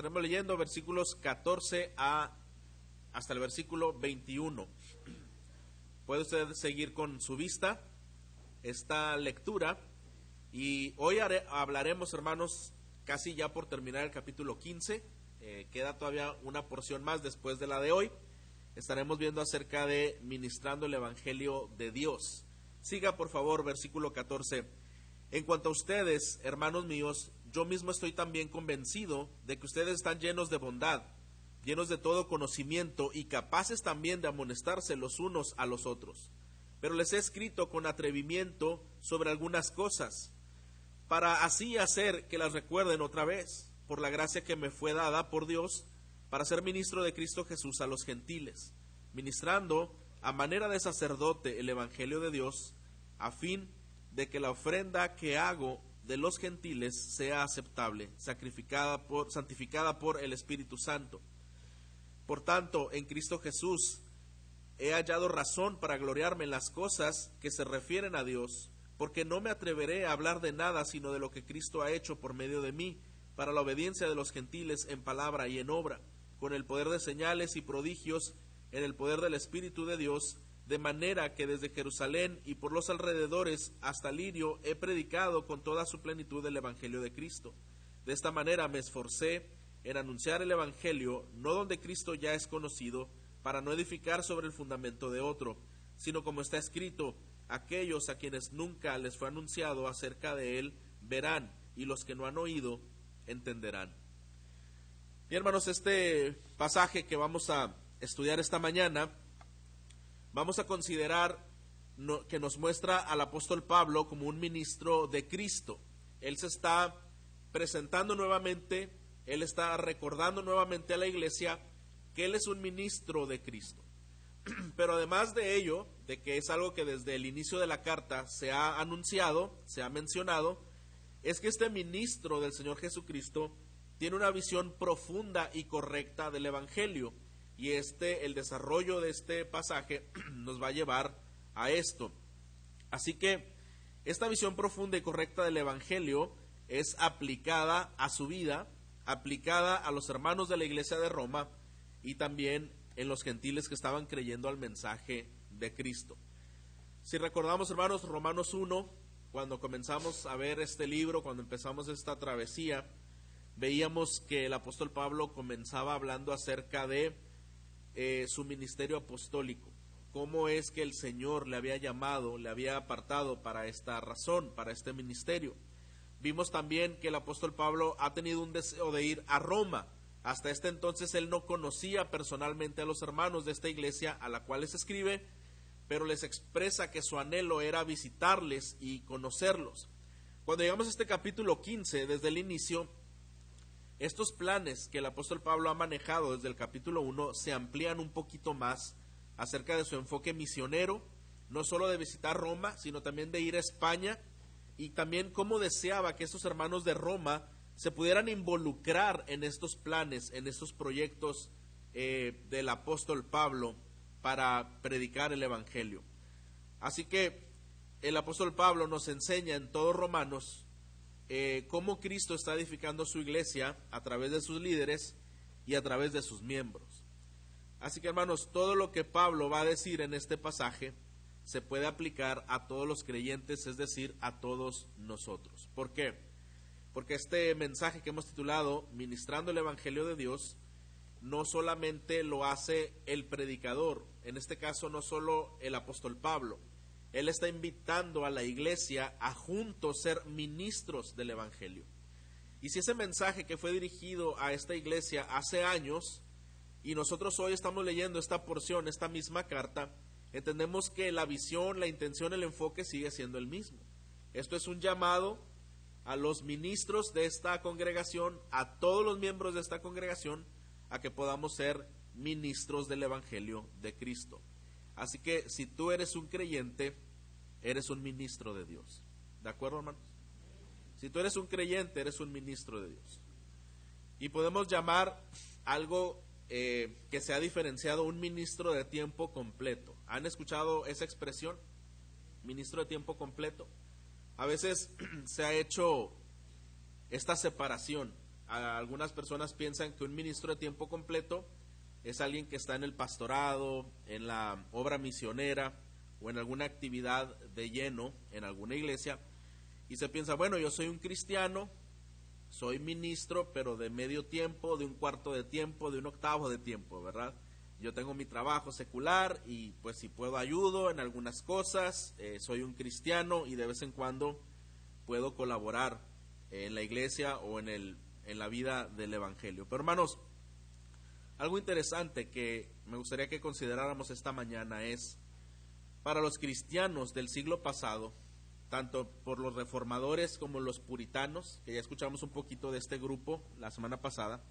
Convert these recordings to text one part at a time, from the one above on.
estaremos leyendo versículos 14 a hasta el versículo 21. Puede usted seguir con su vista esta lectura y hoy hablaremos, hermanos, casi ya por terminar el capítulo 15. Eh, queda todavía una porción más después de la de hoy. Estaremos viendo acerca de ministrando el Evangelio de Dios. Siga, por favor, versículo 14. En cuanto a ustedes, hermanos míos, yo mismo estoy también convencido de que ustedes están llenos de bondad, llenos de todo conocimiento y capaces también de amonestarse los unos a los otros. Pero les he escrito con atrevimiento sobre algunas cosas, para así hacer que las recuerden otra vez, por la gracia que me fue dada por Dios, para ser ministro de Cristo Jesús a los gentiles, ministrando a manera de sacerdote el Evangelio de Dios, a fin de que la ofrenda que hago de los gentiles sea aceptable, sacrificada por, santificada por el Espíritu Santo. Por tanto, en Cristo Jesús he hallado razón para gloriarme en las cosas que se refieren a Dios, porque no me atreveré a hablar de nada sino de lo que Cristo ha hecho por medio de mí, para la obediencia de los gentiles en palabra y en obra, con el poder de señales y prodigios, en el poder del Espíritu de Dios, de manera que desde Jerusalén y por los alrededores hasta Lirio he predicado con toda su plenitud el Evangelio de Cristo. De esta manera me esforcé en anunciar el Evangelio, no donde Cristo ya es conocido, para no edificar sobre el fundamento de otro, sino como está escrito, aquellos a quienes nunca les fue anunciado acerca de él verán, y los que no han oído entenderán. Y hermanos, este pasaje que vamos a estudiar esta mañana vamos a considerar que nos muestra al apóstol Pablo como un ministro de Cristo. Él se está presentando nuevamente, él está recordando nuevamente a la iglesia que él es un ministro de Cristo. Pero además de ello, de que es algo que desde el inicio de la carta se ha anunciado, se ha mencionado, es que este ministro del Señor Jesucristo tiene una visión profunda y correcta del Evangelio y este el desarrollo de este pasaje nos va a llevar a esto. Así que esta visión profunda y correcta del evangelio es aplicada a su vida, aplicada a los hermanos de la iglesia de Roma y también en los gentiles que estaban creyendo al mensaje de Cristo. Si recordamos, hermanos, Romanos 1, cuando comenzamos a ver este libro, cuando empezamos esta travesía, veíamos que el apóstol Pablo comenzaba hablando acerca de eh, su ministerio apostólico, cómo es que el Señor le había llamado, le había apartado para esta razón, para este ministerio. Vimos también que el apóstol Pablo ha tenido un deseo de ir a Roma. Hasta este entonces él no conocía personalmente a los hermanos de esta iglesia a la cual les escribe, pero les expresa que su anhelo era visitarles y conocerlos. Cuando llegamos a este capítulo 15, desde el inicio, estos planes que el apóstol Pablo ha manejado desde el capítulo 1 se amplían un poquito más acerca de su enfoque misionero, no solo de visitar Roma, sino también de ir a España y también cómo deseaba que estos hermanos de Roma se pudieran involucrar en estos planes, en estos proyectos eh, del apóstol Pablo para predicar el Evangelio. Así que el apóstol Pablo nos enseña en todos Romanos eh, cómo Cristo está edificando su iglesia a través de sus líderes y a través de sus miembros. Así que hermanos, todo lo que Pablo va a decir en este pasaje se puede aplicar a todos los creyentes, es decir, a todos nosotros. ¿Por qué? Porque este mensaje que hemos titulado Ministrando el Evangelio de Dios no solamente lo hace el predicador, en este caso no solo el apóstol Pablo, él está invitando a la iglesia a juntos ser ministros del Evangelio. Y si ese mensaje que fue dirigido a esta iglesia hace años, y nosotros hoy estamos leyendo esta porción, esta misma carta, entendemos que la visión, la intención, el enfoque sigue siendo el mismo. Esto es un llamado a los ministros de esta congregación, a todos los miembros de esta congregación, a que podamos ser ministros del Evangelio de Cristo. Así que si tú eres un creyente, eres un ministro de Dios. ¿De acuerdo, hermanos? Si tú eres un creyente, eres un ministro de Dios. Y podemos llamar algo eh, que se ha diferenciado un ministro de tiempo completo. ¿Han escuchado esa expresión? Ministro de tiempo completo. A veces se ha hecho esta separación. algunas personas piensan que un ministro de tiempo completo es alguien que está en el pastorado, en la obra misionera o en alguna actividad de lleno en alguna iglesia y se piensa, bueno, yo soy un cristiano, soy ministro, pero de medio tiempo, de un cuarto de tiempo, de un octavo de tiempo, ¿verdad? Yo tengo mi trabajo secular y pues si puedo ayudo en algunas cosas, eh, soy un cristiano y de vez en cuando puedo colaborar en la iglesia o en, el, en la vida del Evangelio. Pero hermanos, algo interesante que me gustaría que consideráramos esta mañana es, para los cristianos del siglo pasado, tanto por los reformadores como los puritanos, que ya escuchamos un poquito de este grupo la semana pasada,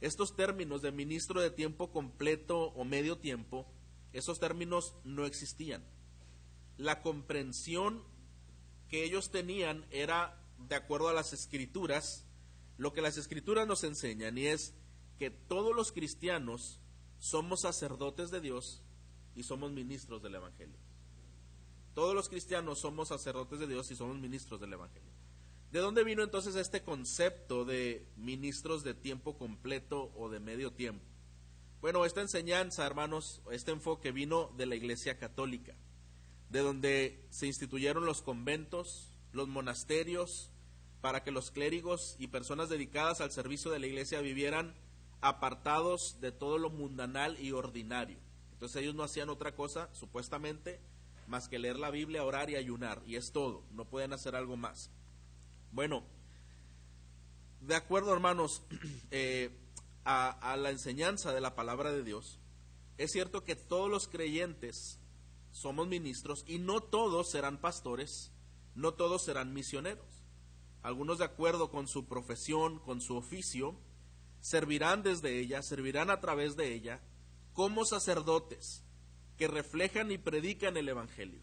estos términos de ministro de tiempo completo o medio tiempo, esos términos no existían. La comprensión que ellos tenían era de acuerdo a las escrituras, lo que las escrituras nos enseñan y es que todos los cristianos somos sacerdotes de Dios y somos ministros del Evangelio. Todos los cristianos somos sacerdotes de Dios y somos ministros del Evangelio. ¿De dónde vino entonces este concepto de ministros de tiempo completo o de medio tiempo? Bueno, esta enseñanza, hermanos, este enfoque vino de la Iglesia Católica, de donde se instituyeron los conventos, los monasterios, para que los clérigos y personas dedicadas al servicio de la Iglesia vivieran apartados de todo lo mundanal y ordinario. Entonces ellos no hacían otra cosa, supuestamente, más que leer la Biblia, orar y ayunar, y es todo, no pueden hacer algo más. Bueno, de acuerdo hermanos eh, a, la enseñanza de la palabra de Dios, es cierto que todos los creyentes somos ministros y no todos serán pastores, no todos serán misioneros. Algunos de acuerdo con su profesión, con su oficio, servirán desde ella, servirán a través de ella, como sacerdotes que reflejan y predican el Evangelio.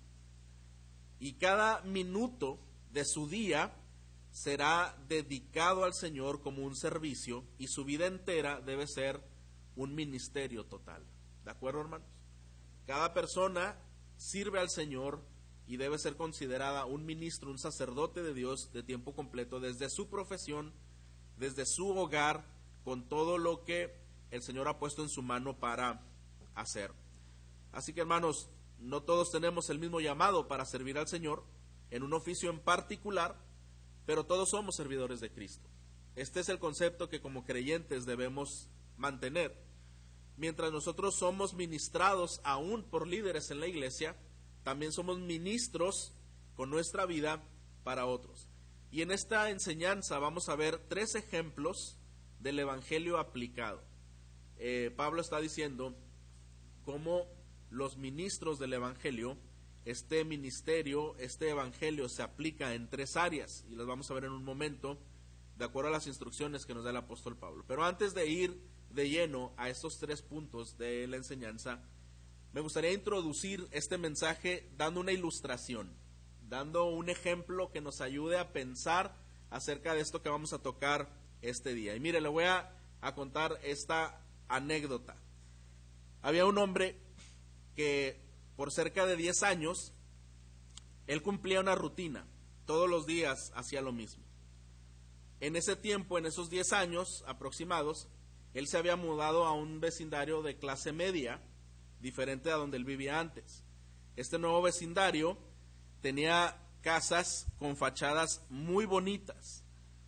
Y cada minuto de su día será dedicado al Señor como un servicio y su vida entera debe ser un ministerio total. ¿De acuerdo, hermanos? Cada persona sirve al Señor y debe ser considerada un ministro, un sacerdote de Dios de tiempo completo desde su profesión, desde su hogar, con todo lo que el Señor ha puesto en su mano para hacer. Así que hermanos, no todos tenemos el mismo llamado para servir al Señor en un oficio en particular, pero todos somos servidores de Cristo. Este es el concepto que como creyentes debemos mantener. Mientras nosotros somos ministrados aún por líderes en la iglesia, también somos ministros con nuestra vida para otros. Y en esta enseñanza vamos a ver tres ejemplos del Evangelio aplicado. Eh, Pablo está diciendo cómo los ministros del Evangelio este ministerio, este evangelio se aplica en tres áreas y las vamos a ver en un momento de acuerdo a las instrucciones que nos da el apóstol Pablo. Pero antes de ir de lleno a estos tres puntos de la enseñanza, me gustaría introducir este mensaje dando una ilustración, dando un ejemplo que nos ayude a pensar acerca de esto que vamos a tocar este día. Y mire, le voy a, a contar esta anécdota. Había un hombre que por cerca de 10 años, él cumplía una rutina, todos los días hacía lo mismo. En ese tiempo, en esos 10 años aproximados, él se había mudado a un vecindario de clase media, diferente a donde él vivía antes. Este nuevo vecindario tenía casas con fachadas muy bonitas,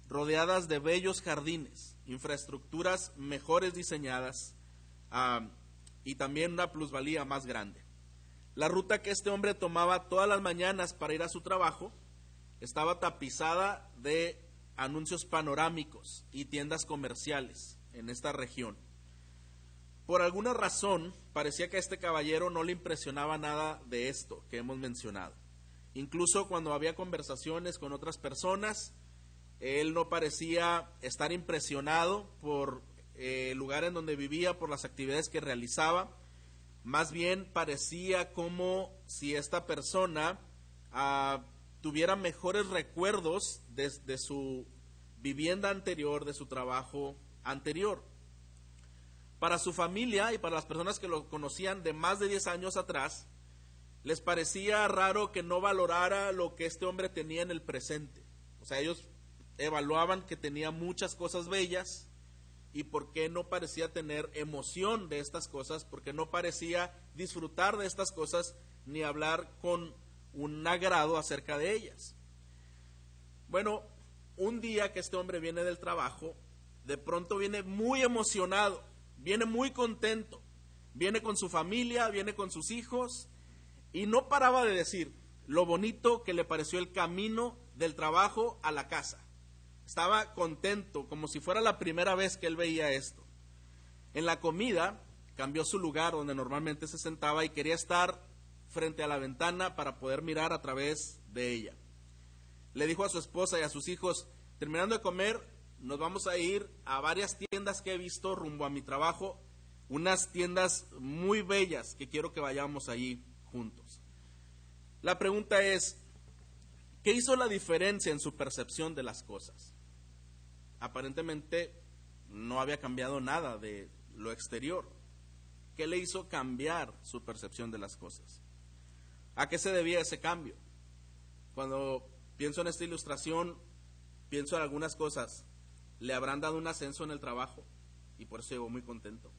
rodeadas de bellos jardines, infraestructuras mejores diseñadas y también una plusvalía más grande. La ruta que este hombre tomaba todas las mañanas para ir a su trabajo estaba tapizada de anuncios panorámicos y tiendas comerciales en esta región. Por alguna razón, parecía que a este caballero no le impresionaba nada de esto que hemos mencionado. Incluso cuando había conversaciones con otras personas, él no parecía estar impresionado por eh, el lugar en donde vivía, por las actividades que realizaba más bien parecía como si esta persona ah, tuviera mejores recuerdos de, su vivienda anterior, de su trabajo anterior. Para su familia y para las personas que lo conocían de más de 10 años atrás, les parecía raro que no valorara lo que este hombre tenía en el presente. O sea, ellos evaluaban que tenía muchas cosas bellas y por qué no parecía tener emoción de estas cosas, porque no parecía disfrutar de estas cosas ni hablar con un agrado acerca de ellas. Bueno, un día que este hombre viene del trabajo, de pronto viene muy emocionado, viene muy contento, viene con su familia, viene con sus hijos y no paraba de decir lo bonito que le pareció el camino del trabajo a la casa. Estaba contento, como si fuera la primera vez que él veía esto. En la comida cambió su lugar donde normalmente se sentaba y quería estar frente a la ventana para poder mirar a través de ella. Le dijo a su esposa y a sus hijos, terminando de comer, nos vamos a ir a varias tiendas que he visto rumbo a mi trabajo, unas tiendas muy bellas que quiero que vayamos allí juntos. La pregunta es, ¿qué hizo la diferencia en su percepción de las cosas? Aparentemente no había cambiado nada de lo exterior. ¿Qué le hizo cambiar su percepción de las cosas? ¿A qué se debía ese cambio? Cuando pienso en esta ilustración, pienso en algunas cosas le habrán dado un ascenso en el trabajo y por eso llegó muy contento.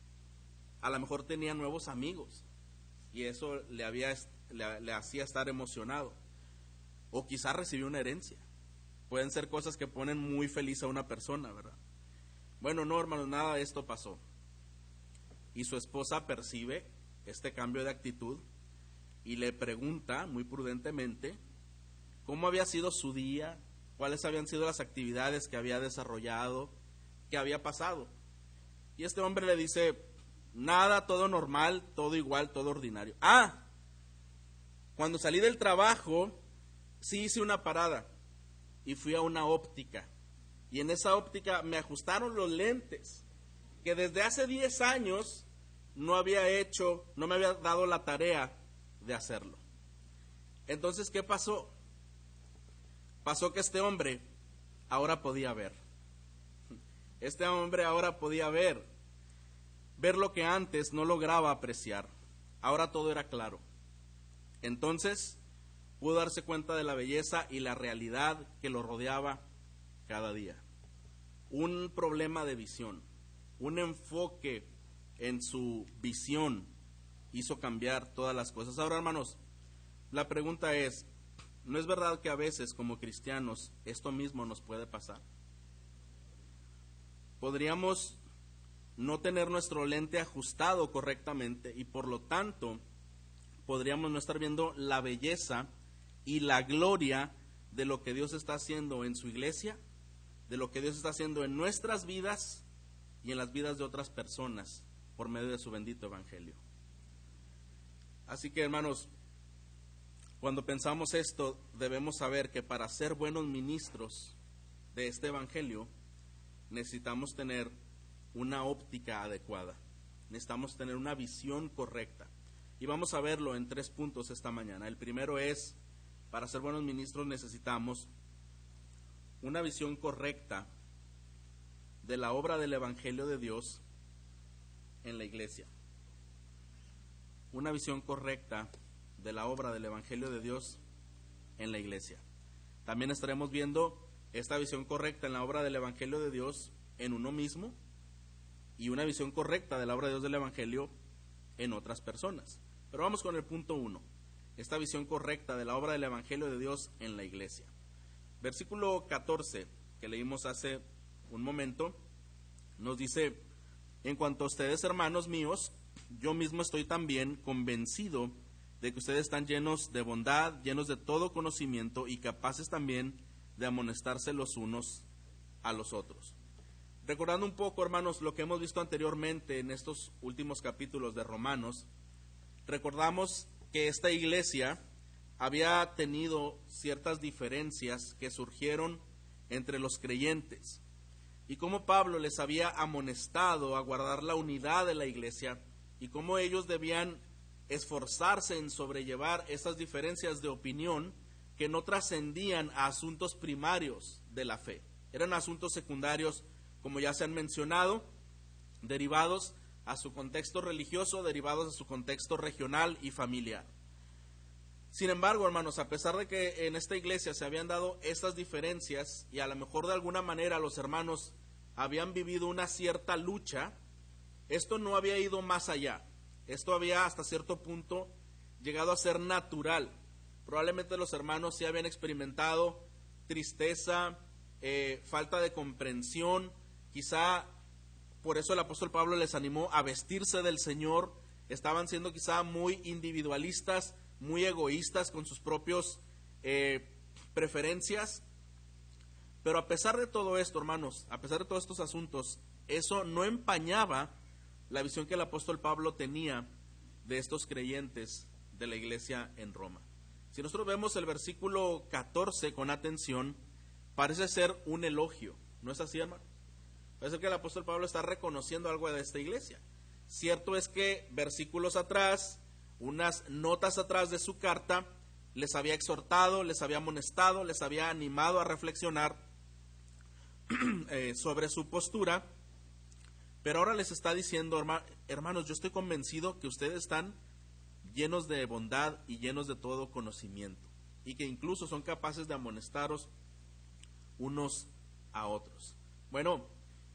A lo mejor tenía nuevos amigos y eso le, hacía estar emocionado. O quizás recibió una herencia. Pueden ser cosas que ponen muy feliz a una persona, ¿verdad? Bueno, no, hermanos, nada de esto pasó. Y su esposa percibe este cambio de actitud y le pregunta muy prudentemente cómo había sido su día, cuáles habían sido las actividades que había desarrollado, que había pasado. Y este hombre le dice, nada, todo normal, todo igual, todo ordinario. Ah, cuando salí del trabajo, sí hice una parada y fui a una óptica. Y en esa óptica me ajustaron los lentes, que desde hace 10 años no había hecho, no me había dado la tarea de hacerlo. Entonces, ¿qué pasó? pasó que este hombre ahora podía ver. Este hombre ahora podía ver, ver lo que antes no lograba apreciar. Ahora todo era claro. Entonces pudo darse cuenta de la belleza y la realidad que lo rodeaba cada día. Un problema de visión, un enfoque en su visión hizo cambiar todas las cosas. Ahora, hermanos, la pregunta es, ¿No es verdad que a veces como cristianos esto mismo nos puede pasar? Podríamos no tener nuestro lente ajustado correctamente y por lo tanto podríamos no estar viendo la belleza y la gloria de lo que Dios está haciendo en su iglesia, de lo que Dios está haciendo en nuestras vidas y en las vidas de otras personas por medio de su bendito evangelio. Así que hermanos, cuando pensamos esto, debemos saber que para ser buenos ministros de este Evangelio, necesitamos tener una óptica adecuada, necesitamos tener una visión correcta. Y vamos a verlo en tres puntos esta mañana. El primero es, para ser buenos ministros necesitamos una visión correcta de la obra del Evangelio de Dios en la iglesia. Una visión correcta de la obra del Evangelio de Dios en la iglesia. También estaremos viendo esta visión correcta en la obra del Evangelio de Dios en uno mismo y una visión correcta de la obra de Dios del Evangelio en otras personas. Pero vamos con el punto uno, esta visión correcta de la obra del Evangelio de Dios en la iglesia. Versículo 14 que leímos hace un momento nos dice, en cuanto a ustedes hermanos míos, yo mismo estoy también convencido de que ustedes están llenos de bondad, llenos de todo conocimiento y capaces también de amonestarse los unos a los otros. Recordando un poco, hermanos, lo que hemos visto anteriormente en estos últimos capítulos de Romanos, recordamos que esta iglesia había tenido ciertas diferencias que surgieron entre los creyentes y cómo Pablo les había amonestado a guardar la unidad de la iglesia y cómo ellos debían esforzarse en sobrellevar esas diferencias de opinión que no trascendían a asuntos primarios de la fe. Eran asuntos secundarios, como ya se han mencionado, derivados a su contexto religioso, derivados a su contexto regional y familiar. Sin embargo, hermanos, a pesar de que en esta iglesia se habían dado estas diferencias y a lo mejor de alguna manera los hermanos habían vivido una cierta lucha, esto no había ido más allá. Esto había hasta cierto punto llegado a ser natural. Probablemente los hermanos sí habían experimentado tristeza, eh, falta de comprensión, quizá por eso el apóstol Pablo les animó a vestirse del Señor, estaban siendo quizá muy individualistas, muy egoístas con sus propios eh, preferencias. Pero a pesar de todo esto, hermanos, a pesar de todos estos asuntos, eso no empañaba la visión que el apóstol Pablo tenía de estos creyentes de la iglesia en Roma. Si nosotros vemos el versículo 14 con atención, parece ser un elogio, ¿no es así, hermano? Parece que el apóstol Pablo está reconociendo algo de esta iglesia. Cierto es que versículos atrás, unas notas atrás de su carta, les había exhortado, les había amonestado, les había animado a reflexionar eh, sobre su postura, pero ahora les está diciendo, hermanos, yo estoy convencido que ustedes están llenos de bondad y llenos de todo conocimiento, y que incluso son capaces de amonestaros unos a otros. Bueno,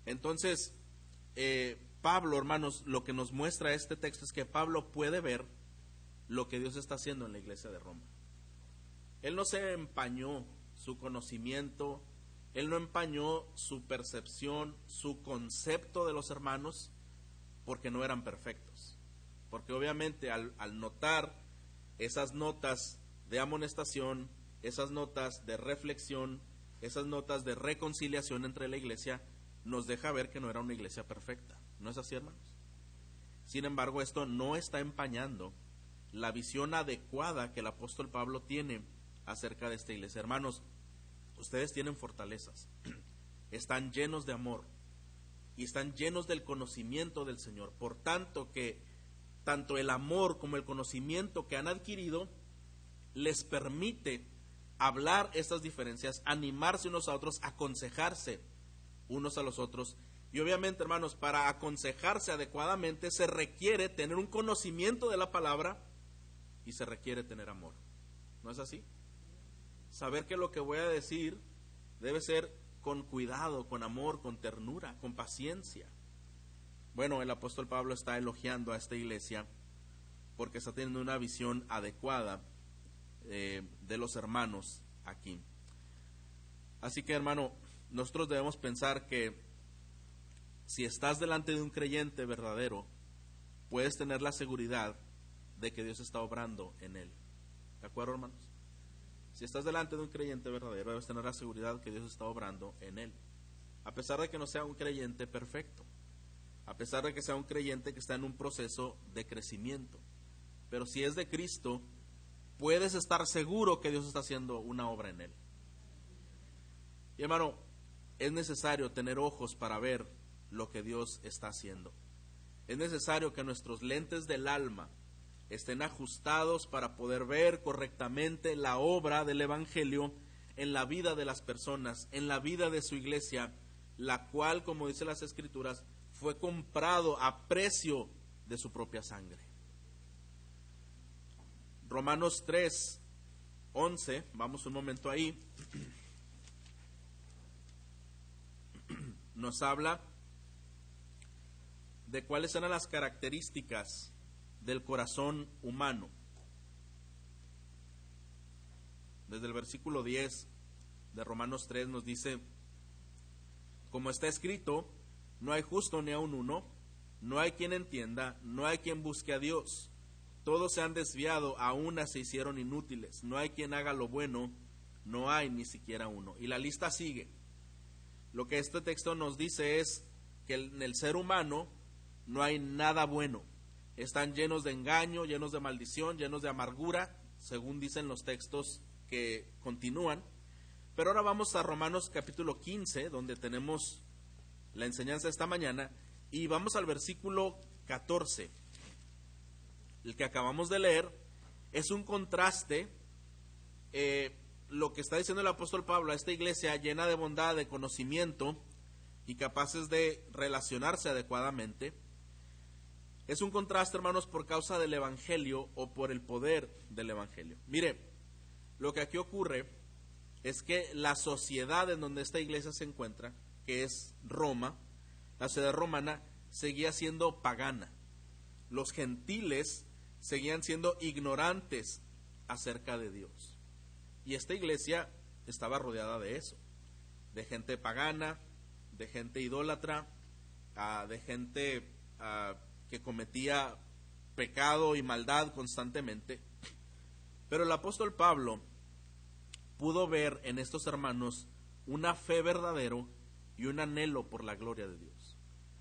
entonces, eh, Pablo, hermanos, lo que nos muestra este texto es que Pablo puede ver lo que Dios está haciendo en la iglesia de Roma. Él no se empañó su conocimiento, él no empañó su percepción, su concepto de los hermanos, porque no eran perfectos. Porque obviamente al, al notar esas notas de amonestación, esas notas de reflexión, esas notas de reconciliación entre la iglesia, nos deja ver que no era una iglesia perfecta. ¿No es así, hermanos? Sin embargo, esto no está empañando la visión adecuada que el apóstol Pablo tiene acerca de esta iglesia. Hermanos, ustedes tienen fortalezas, están llenos de amor y están llenos del conocimiento del Señor. Por tanto que tanto el amor como el conocimiento que han adquirido les permite hablar estas diferencias, animarse unos a otros, aconsejarse unos a los otros. Y obviamente, hermanos, para aconsejarse adecuadamente se requiere tener un conocimiento de la palabra y se requiere tener amor. ¿No es así? Saber que lo que voy a decir debe ser con cuidado, con amor, con ternura, con paciencia. Bueno, el apóstol Pablo está elogiando a esta iglesia porque está teniendo una visión adecuada eh, de los hermanos aquí. Así que hermano, nosotros debemos pensar que si estás delante de un creyente verdadero, puedes tener la seguridad de que Dios está obrando en él. ¿De acuerdo, hermanos? Si estás delante de un creyente verdadero, debes tener la seguridad que Dios está obrando en él. A pesar de que no sea un creyente perfecto, a pesar de que sea un creyente que está en un proceso de crecimiento. Pero si es de Cristo, puedes estar seguro que Dios está haciendo una obra en él. Y hermano, es necesario tener ojos para ver lo que Dios está haciendo. Es necesario que nuestros lentes del alma estén ajustados para poder ver correctamente la obra del Evangelio en la vida de las personas, en la vida de su iglesia, la cual, como dice las Escrituras, fue comprado a precio de su propia sangre. Romanos 3, 11, vamos un momento ahí, nos habla de cuáles eran las características del corazón humano. Desde el versículo 10 de Romanos 3 nos dice, como está escrito, no hay justo ni aun uno, no hay quien entienda, no hay quien busque a Dios. Todos se han desviado, a una se hicieron inútiles, no hay quien haga lo bueno, no hay ni siquiera uno. Y la lista sigue. Lo que este texto nos dice es que en el ser humano no hay nada bueno están llenos de engaño, llenos de maldición, llenos de amargura, según dicen los textos que continúan. Pero ahora vamos a Romanos capítulo 15, donde tenemos la enseñanza esta mañana, y vamos al versículo 14. El que acabamos de leer es un contraste, eh, lo que está diciendo el apóstol Pablo a esta iglesia llena de bondad, de conocimiento y capaces de relacionarse adecuadamente Es un contraste, hermanos, por causa del Evangelio o por el poder del Evangelio. Mire, lo que aquí ocurre es que la sociedad en donde esta iglesia se encuentra, que es Roma, la ciudad romana, seguía siendo pagana. Los gentiles seguían siendo ignorantes acerca de Dios. Y esta iglesia estaba rodeada de eso, de gente pagana, de gente idólatra, ah, de gente ah, que cometía pecado y maldad constantemente. Pero el apóstol Pablo pudo ver en estos hermanos una fe verdadero y un anhelo por la gloria de Dios.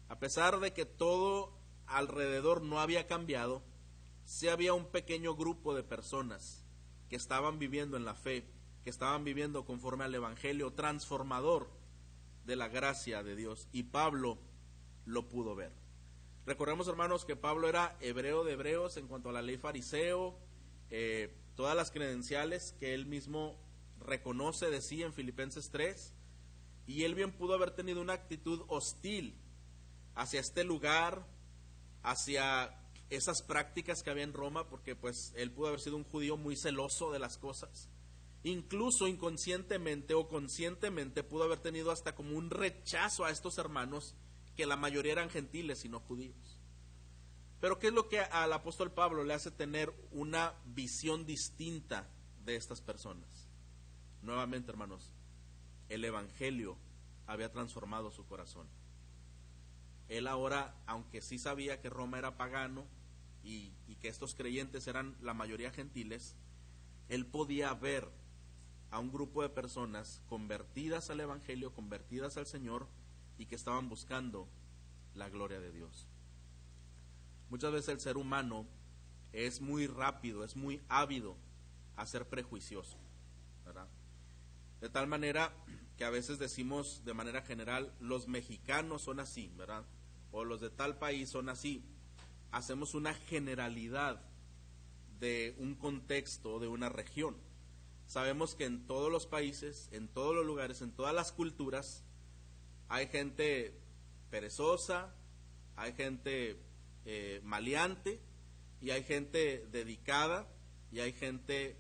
A pesar de que todo alrededor no había cambiado, sí había un pequeño grupo de personas que estaban viviendo en la fe, que estaban viviendo conforme al Evangelio transformador de la gracia de Dios. Y Pablo lo pudo ver. Recordemos, hermanos, que Pablo era hebreo de hebreos en cuanto a la ley fariseo, eh, todas las credenciales que él mismo reconoce de sí en Filipenses 3, y él bien pudo haber tenido una actitud hostil hacia este lugar, hacia esas prácticas que había en Roma, porque pues él pudo haber sido un judío muy celoso de las cosas. Incluso inconscientemente o conscientemente pudo haber tenido hasta como un rechazo a estos hermanos que la mayoría eran gentiles y no judíos. Pero ¿qué es lo que al apóstol Pablo le hace tener una visión distinta de estas personas? Nuevamente, hermanos, el Evangelio había transformado su corazón. Él ahora, aunque sí sabía que Roma era pagano y, que estos creyentes eran la mayoría gentiles, él podía ver a un grupo de personas convertidas al Evangelio, convertidas al Señor, y que estaban buscando la gloria de Dios. Muchas veces el ser humano es muy rápido, es muy ávido a ser prejuicioso, ¿verdad? De tal manera que a veces decimos de manera general, los mexicanos son así, ¿verdad? O los de tal país son así. Hacemos una generalidad de un contexto, de una región. Sabemos que en todos los países, en todos los lugares, en todas las culturas, hay gente perezosa, hay gente eh, maleante y hay gente dedicada y hay gente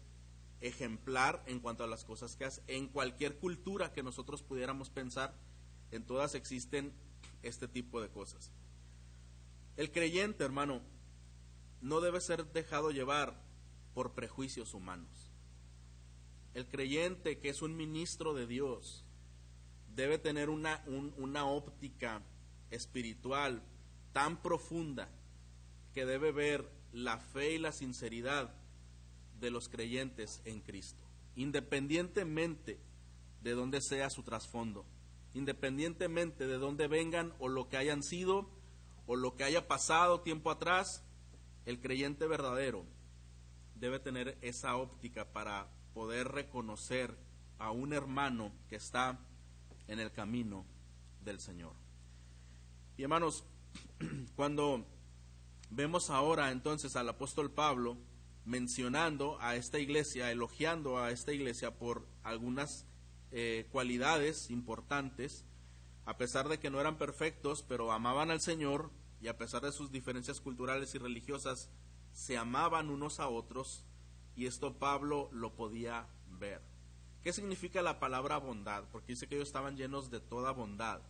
ejemplar en cuanto a las cosas que hace. En cualquier cultura que nosotros pudiéramos pensar, en todas existen este tipo de cosas. El creyente, hermano, no debe ser dejado llevar por prejuicios humanos. El creyente que es un ministro de Dios, debe tener una, una óptica espiritual tan profunda que debe ver la fe y la sinceridad de los creyentes en Cristo, independientemente de dónde sea su trasfondo, independientemente de dónde vengan o lo que hayan sido o lo que haya pasado tiempo atrás, el creyente verdadero debe tener esa óptica para poder reconocer a un hermano que está en el camino del Señor. Y hermanos, cuando vemos ahora entonces al apóstol Pablo mencionando a esta iglesia, elogiando a esta iglesia por algunas eh, cualidades importantes, a pesar de que no eran perfectos, pero amaban al Señor y a pesar de sus diferencias culturales y religiosas, se amaban unos a otros y esto Pablo lo podía ver. ¿Qué significa la palabra bondad? Porque dice que ellos estaban llenos de toda bondad.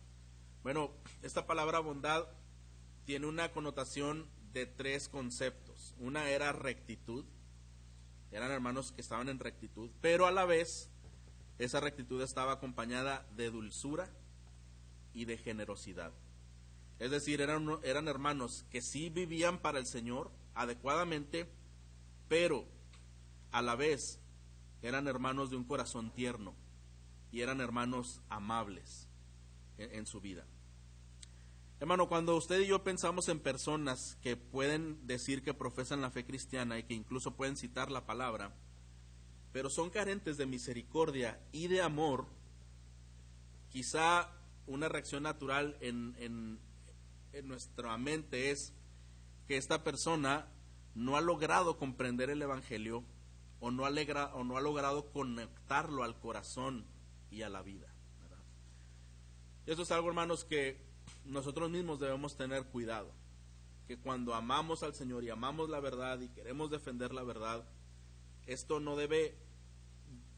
Bueno, esta palabra bondad tiene una connotación de tres conceptos. Una era rectitud, eran hermanos que estaban en rectitud, pero a la vez esa rectitud estaba acompañada de dulzura y de generosidad. Es decir, eran, eran hermanos que sí vivían para el Señor adecuadamente, pero a la vez eran hermanos de un corazón tierno y eran hermanos amables en, su vida. Hermano, cuando usted y yo pensamos en personas que pueden decir que profesan la fe cristiana y que incluso pueden citar la palabra, pero son carentes de misericordia y de amor, quizá una reacción natural en, en, nuestra mente es que esta persona no ha logrado comprender el Evangelio o no, alegra, o no ha logrado conectarlo al corazón y a la vida. Y eso es algo, hermanos, que nosotros mismos debemos tener cuidado. que cuando amamos al Señor y amamos la verdad y queremos defender la verdad, esto no debe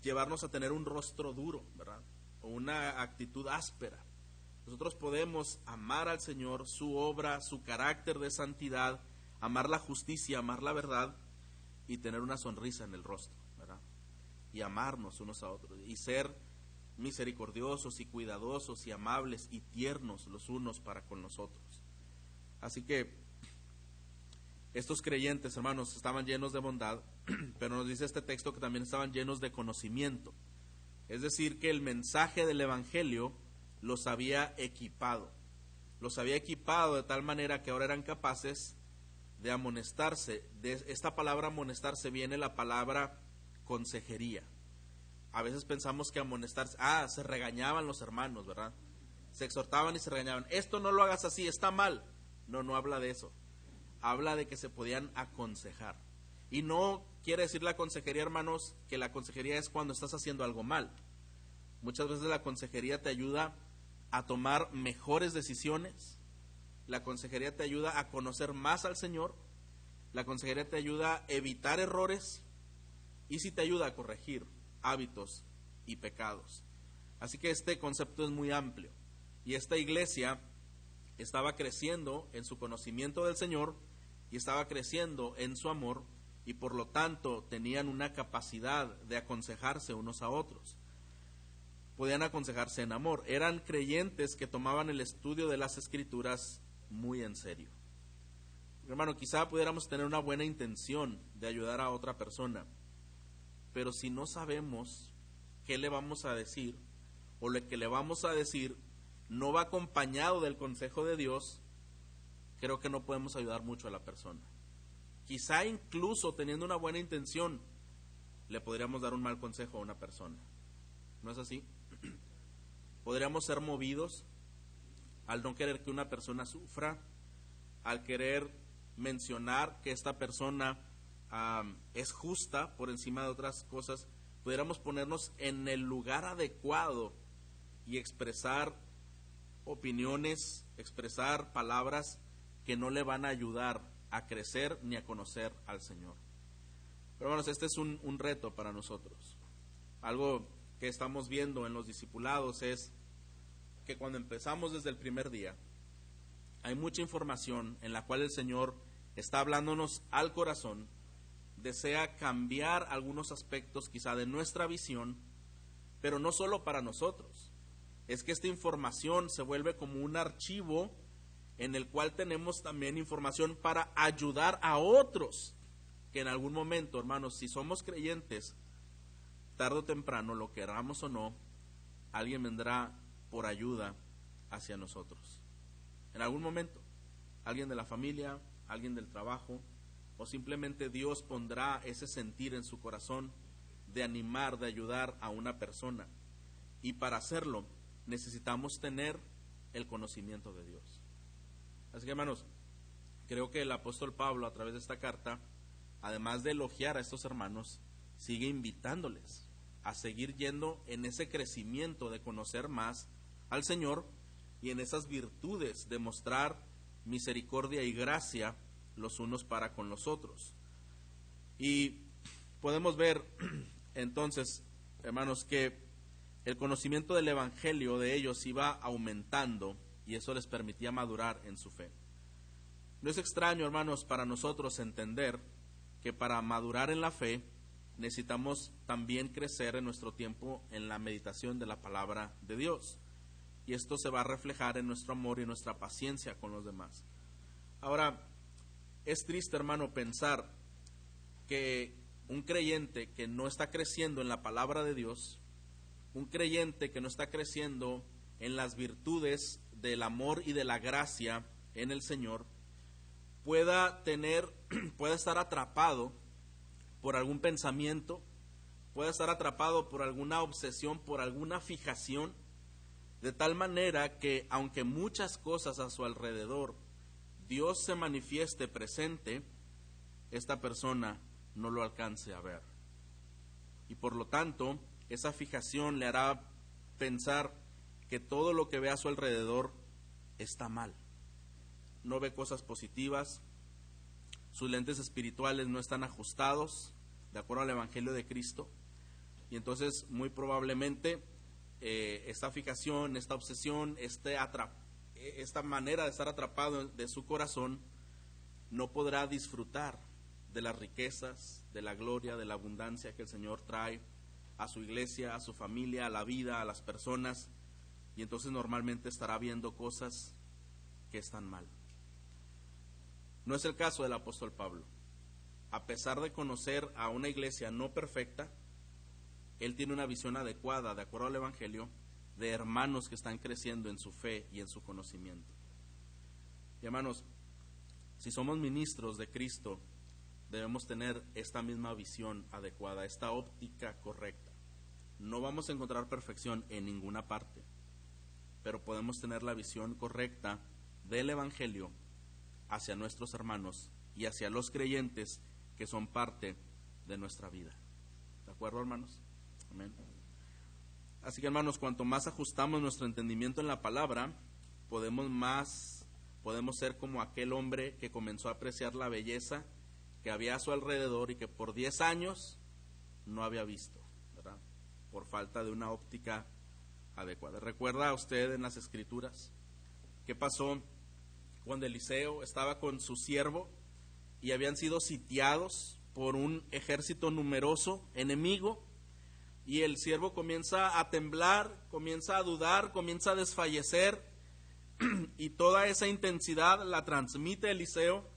llevarnos a tener un rostro duro, ¿verdad? O una actitud áspera. Nosotros podemos amar al Señor, su obra, su carácter de santidad, amar la justicia, amar la verdad y tener una sonrisa en el rostro, ¿verdad? Y amarnos unos a otros y ser misericordiosos y cuidadosos y amables y tiernos los unos para con los otros. Así que estos creyentes, hermanos, estaban llenos de bondad, pero nos dice este texto que también estaban llenos de conocimiento. Es decir, que el mensaje del Evangelio los había equipado. Los había equipado de tal manera que ahora eran capaces de amonestarse. De esta palabra amonestarse viene la palabra consejería. A veces pensamos que amonestarse, ah, se regañaban los hermanos, ¿verdad? Se exhortaban y se regañaban. Esto no lo hagas así, está mal. No, no habla de eso. Habla de que se podían aconsejar. Y no quiere decir la consejería, hermanos, que la consejería es cuando estás haciendo algo mal. Muchas veces la consejería te ayuda a tomar mejores decisiones. La consejería te ayuda a conocer más al Señor. La consejería te ayuda a evitar errores y si te ayuda a corregir hábitos y pecados. Así que este concepto es muy amplio. Y esta iglesia estaba creciendo en su conocimiento del Señor y estaba creciendo en su amor y por lo tanto tenían una capacidad de aconsejarse unos a otros podían aconsejarse en amor. Eran creyentes que tomaban el estudio de las escrituras muy en serio. Hermano, quizá pudiéramos tener una buena intención de ayudar a otra persona, pero si no sabemos qué le vamos a decir o lo que le vamos a decir no va acompañado del consejo de Dios, creo que no podemos ayudar mucho a la persona. Quizá incluso teniendo una buena intención, le podríamos dar un mal consejo a una persona. ¿No es así? podríamos ser movidos al no querer que una persona sufra, al querer mencionar que esta persona es justa por encima de otras cosas, pudiéramos ponernos en el lugar adecuado y expresar opiniones, expresar palabras que no le van a ayudar a crecer ni a conocer al Señor. Pero bueno, este es un, un reto para nosotros. Algo que estamos viendo en los discipulados es que cuando empezamos desde el primer día, hay mucha información en la cual el Señor está hablándonos al corazón, desea cambiar algunos aspectos quizá de nuestra visión, pero no solo para nosotros. Es que esta información se vuelve como un archivo en el cual tenemos también información para ayudar a otros que en algún momento, hermanos, si somos creyentes, tarde o temprano, lo queramos o no, alguien vendrá por ayuda hacia nosotros. En algún momento, alguien de la familia, alguien del trabajo, o simplemente Dios pondrá ese sentir en su corazón de animar, de ayudar a una persona. Y para hacerlo necesitamos tener el conocimiento de Dios. Así que hermanos, creo que el apóstol Pablo a través de esta carta, además de elogiar a estos hermanos, sigue invitándoles a seguir yendo en ese crecimiento de conocer más al Señor y en esas virtudes de mostrar misericordia y gracia los unos para con los otros. Y podemos ver entonces, hermanos, que el conocimiento del Evangelio de ellos iba aumentando y eso les permitía madurar en su fe. No es extraño, hermanos, para nosotros entender que para madurar en la fe necesitamos también crecer en nuestro tiempo en la meditación de la palabra de Dios. Y esto se va a reflejar en nuestro amor y nuestra paciencia con los demás. Ahora, es triste, hermano, pensar que un creyente que no está creciendo en la palabra de Dios, un creyente que no está creciendo en las virtudes del amor y de la gracia en el Señor, pueda tener, pueda estar atrapado por algún pensamiento, puede estar atrapado por alguna obsesión, por alguna fijación, de tal manera que aunque muchas cosas a su alrededor Dios se manifieste presente, esta persona no lo alcance a ver. Y por lo tanto, esa fijación le hará pensar todo lo que ve a su alrededor está mal. no ve cosas positivas, sus lentes espirituales no están ajustados de acuerdo al Evangelio de Cristo, y entonces muy probablemente eh, esta fijación, esta obsesión, este esta manera de estar atrapado de su corazón, no podrá disfrutar de las riquezas, de la gloria, de la abundancia que el Señor trae a su iglesia, a su familia, a la vida, a las personas, y entonces normalmente estará viendo cosas que están mal. No es el caso del apóstol Pablo. A pesar de conocer a una iglesia no perfecta, él tiene una visión adecuada, de acuerdo al Evangelio, de hermanos que están creciendo en su fe y en su conocimiento. Y hermanos, si somos ministros de Cristo, debemos tener esta misma visión adecuada, esta óptica correcta. No vamos a encontrar perfección en ninguna parte, pero podemos tener la visión correcta del Evangelio hacia nuestros hermanos y hacia los creyentes que son parte de nuestra vida. ¿De acuerdo, hermanos? Amén. Así que, hermanos, cuanto más ajustamos nuestro entendimiento en la palabra, podemos más, podemos ser como aquel hombre que comenzó a apreciar la belleza que había a su alrededor y que por 10 años no había visto, ¿verdad? Por falta de una óptica adecuada. ¿Recuerda usted en las escrituras qué pasó cuando Eliseo estaba con su siervo y habían sido sitiados por un ejército numeroso enemigo? Y el siervo comienza a temblar, comienza a dudar, comienza a desfallecer y toda esa intensidad la transmite Eliseo.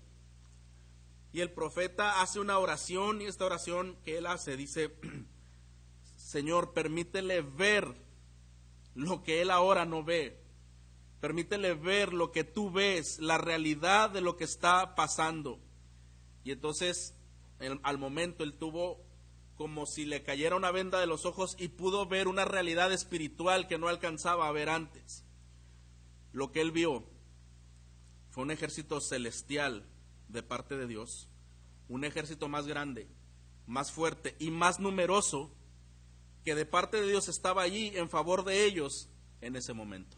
Y el profeta hace una oración y esta oración que él hace dice, Señor, permítele ver lo que él ahora no ve. Permítele ver lo que tú ves, la realidad de lo que está pasando. Y entonces, al momento, él tuvo como si le cayera una venda de los ojos y pudo ver una realidad espiritual que no alcanzaba a ver antes. Lo que él vio fue un ejército celestial de parte de Dios, un ejército más grande, más fuerte y más numeroso que de parte de Dios estaba allí en favor de ellos en ese momento.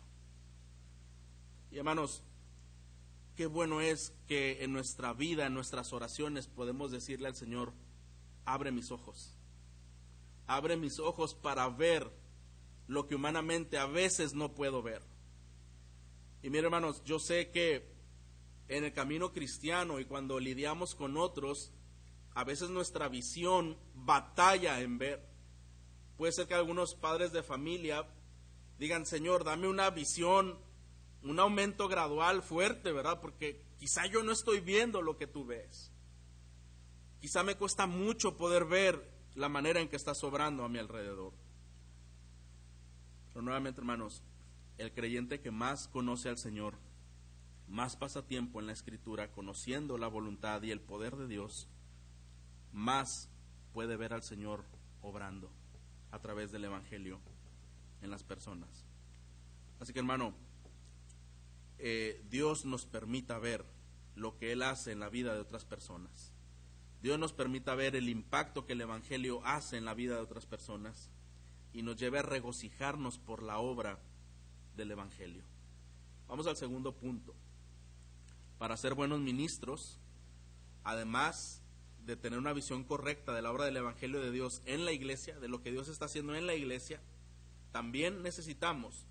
Y hermanos, qué bueno es que en nuestra vida, en nuestras oraciones, podemos decirle al Señor, abre mis ojos. Abre mis ojos para ver lo que humanamente a veces no puedo ver. Y mire hermanos, yo sé que en el camino cristiano y cuando lidiamos con otros, a veces nuestra visión batalla en ver. Puede ser que algunos padres de familia digan, Señor, dame una visión, un aumento gradual fuerte, ¿verdad? Porque quizá yo no estoy viendo lo que tú ves. Quizá me cuesta mucho poder ver la manera en que está sobrando a mi alrededor. Pero nuevamente, hermanos, el creyente que más conoce al Señor, más pasa tiempo en la Escritura conociendo la voluntad y el poder de Dios, más puede ver al Señor obrando a través del Evangelio en las personas. Así que hermano, eh, Dios nos permita ver lo que Él hace en la vida de otras personas. Dios nos permita ver el impacto que el Evangelio hace en la vida de otras personas y nos lleve a regocijarnos por la obra del Evangelio. Vamos al segundo punto. Para ser buenos ministros, además de tener una visión correcta de la obra del Evangelio de Dios en la iglesia, de lo que Dios está haciendo en la iglesia, también necesitamos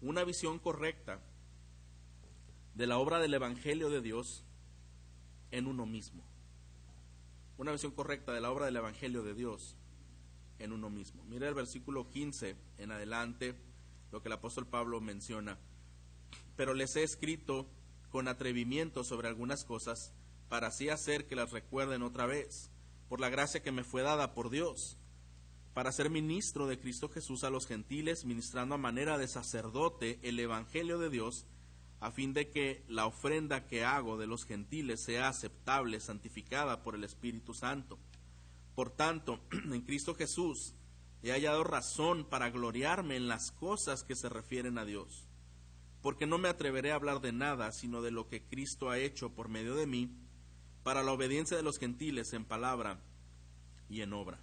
una visión correcta de la obra del Evangelio de Dios en uno mismo una visión correcta de la obra del Evangelio de Dios en uno mismo. Mire el versículo 15 en adelante, lo que el apóstol Pablo menciona. Pero les he escrito con atrevimiento sobre algunas cosas, para así hacer que las recuerden otra vez, por la gracia que me fue dada por Dios, para ser ministro de Cristo Jesús a los gentiles, ministrando a manera de sacerdote el Evangelio de Dios, a fin de que la ofrenda que hago de los gentiles sea aceptable, santificada por el Espíritu Santo. Por tanto, en Cristo Jesús he hallado razón para gloriarme en las cosas que se refieren a Dios, porque no me atreveré a hablar de nada, sino de lo que Cristo ha hecho por medio de mí, para la obediencia de los gentiles en palabra y en obra.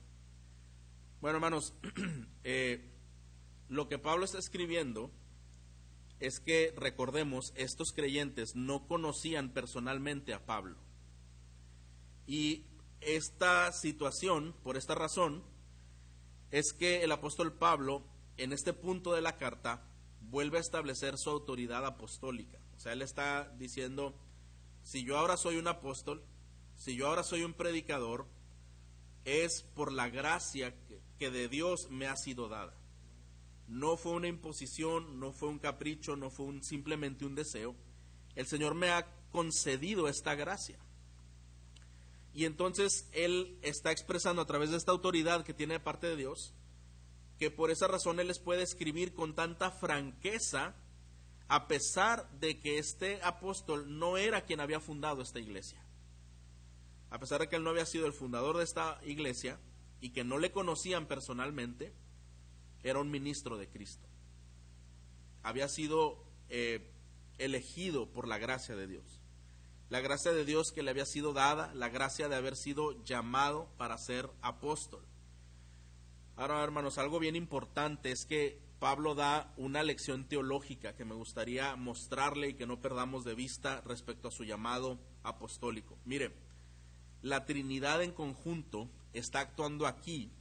Bueno, hermanos, eh, lo que Pablo está escribiendo es que, recordemos, estos creyentes no conocían personalmente a Pablo. Y esta situación, por esta razón, es que el apóstol Pablo, en este punto de la carta, vuelve a establecer su autoridad apostólica. O sea, él está diciendo, si yo ahora soy un apóstol, si yo ahora soy un predicador, es por la gracia que, de Dios me ha sido dada. No fue una imposición, no fue un capricho, no fue simplemente un deseo. El Señor me ha concedido esta gracia. Y entonces Él está expresando a través de esta autoridad que tiene de parte de Dios, que por esa razón Él les puede escribir con tanta franqueza, a pesar de que este apóstol no era quien había fundado esta iglesia a pesar de que él no había sido el fundador de esta iglesia y que no le conocían personalmente, era un ministro de Cristo. Había sido eh, elegido por la gracia de Dios. La gracia de Dios que le había sido dada, la gracia de haber sido llamado para ser apóstol. Ahora, hermanos, algo bien importante es que Pablo da una lección teológica que me gustaría mostrarle y que no perdamos de vista respecto a su llamado apostólico. Mire, la Trinidad en conjunto está actuando aquí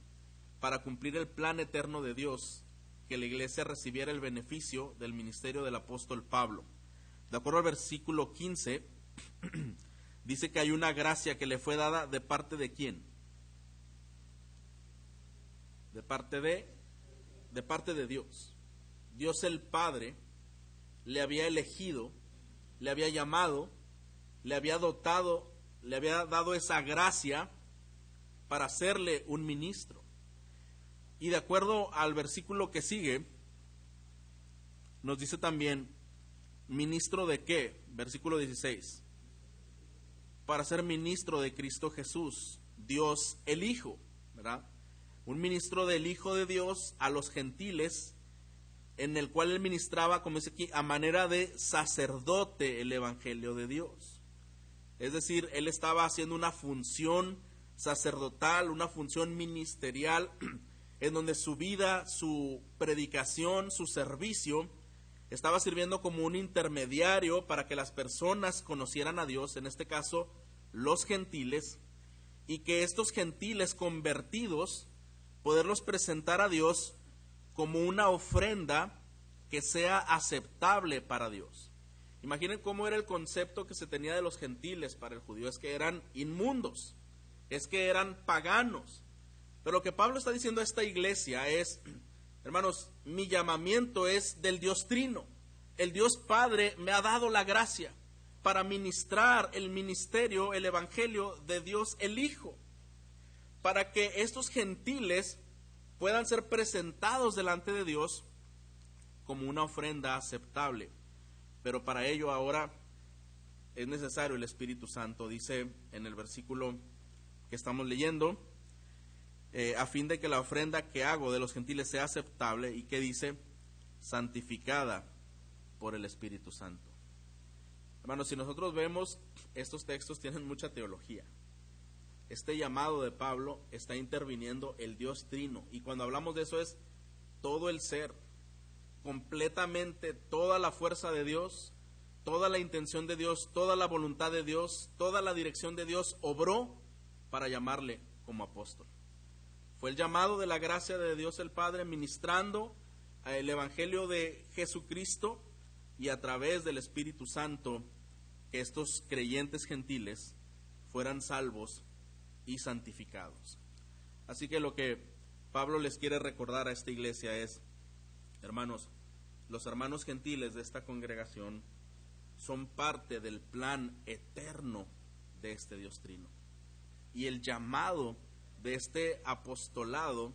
para cumplir el plan eterno de Dios, que la iglesia recibiera el beneficio del ministerio del apóstol Pablo. De acuerdo al versículo 15, dice que hay una gracia que le fue dada de parte de quién? De parte de de parte de Dios. Dios el Padre le había elegido, le había llamado, le había dotado le había dado esa gracia para hacerle un ministro. Y de acuerdo al versículo que sigue, nos dice también, ministro de qué? Versículo 16. Para ser ministro de Cristo Jesús, Dios el Hijo, ¿verdad? Un ministro del Hijo de Dios a los gentiles, en el cual él ministraba, como dice aquí, a manera de sacerdote el Evangelio de Dios. Es decir, él estaba haciendo una función sacerdotal, una función ministerial, en donde su vida, su predicación, su servicio, estaba sirviendo como un intermediario para que las personas conocieran a Dios, en este caso los gentiles, y que estos gentiles convertidos, poderlos presentar a Dios como una ofrenda que sea aceptable para Dios. Imaginen cómo era el concepto que se tenía de los gentiles para el judío, es que eran inmundos, es que eran paganos. Pero lo que Pablo está diciendo a esta iglesia es, hermanos, mi llamamiento es del Dios Trino. El Dios Padre me ha dado la gracia para ministrar el ministerio, el Evangelio de Dios el Hijo, para que estos gentiles puedan ser presentados delante de Dios como una ofrenda aceptable pero para ello ahora es necesario el Espíritu Santo, dice en el versículo que estamos leyendo, eh, a fin de que la ofrenda que hago de los gentiles sea aceptable y que dice, santificada por el Espíritu Santo. Hermanos, si nosotros vemos, estos textos tienen mucha teología. Este llamado de Pablo está interviniendo el Dios trino. Y cuando hablamos de eso es todo el ser, completamente toda la fuerza de Dios, toda la intención de Dios, toda la voluntad de Dios, toda la dirección de Dios obró para llamarle como apóstol. Fue el llamado de la gracia de Dios el Padre ministrando el Evangelio de Jesucristo y a través del Espíritu Santo que estos creyentes gentiles fueran salvos y santificados. Así que lo que Pablo les quiere recordar a esta iglesia es, Hermanos, los hermanos gentiles de esta congregación son parte del plan eterno de este Dios Trino. Y el llamado de este apostolado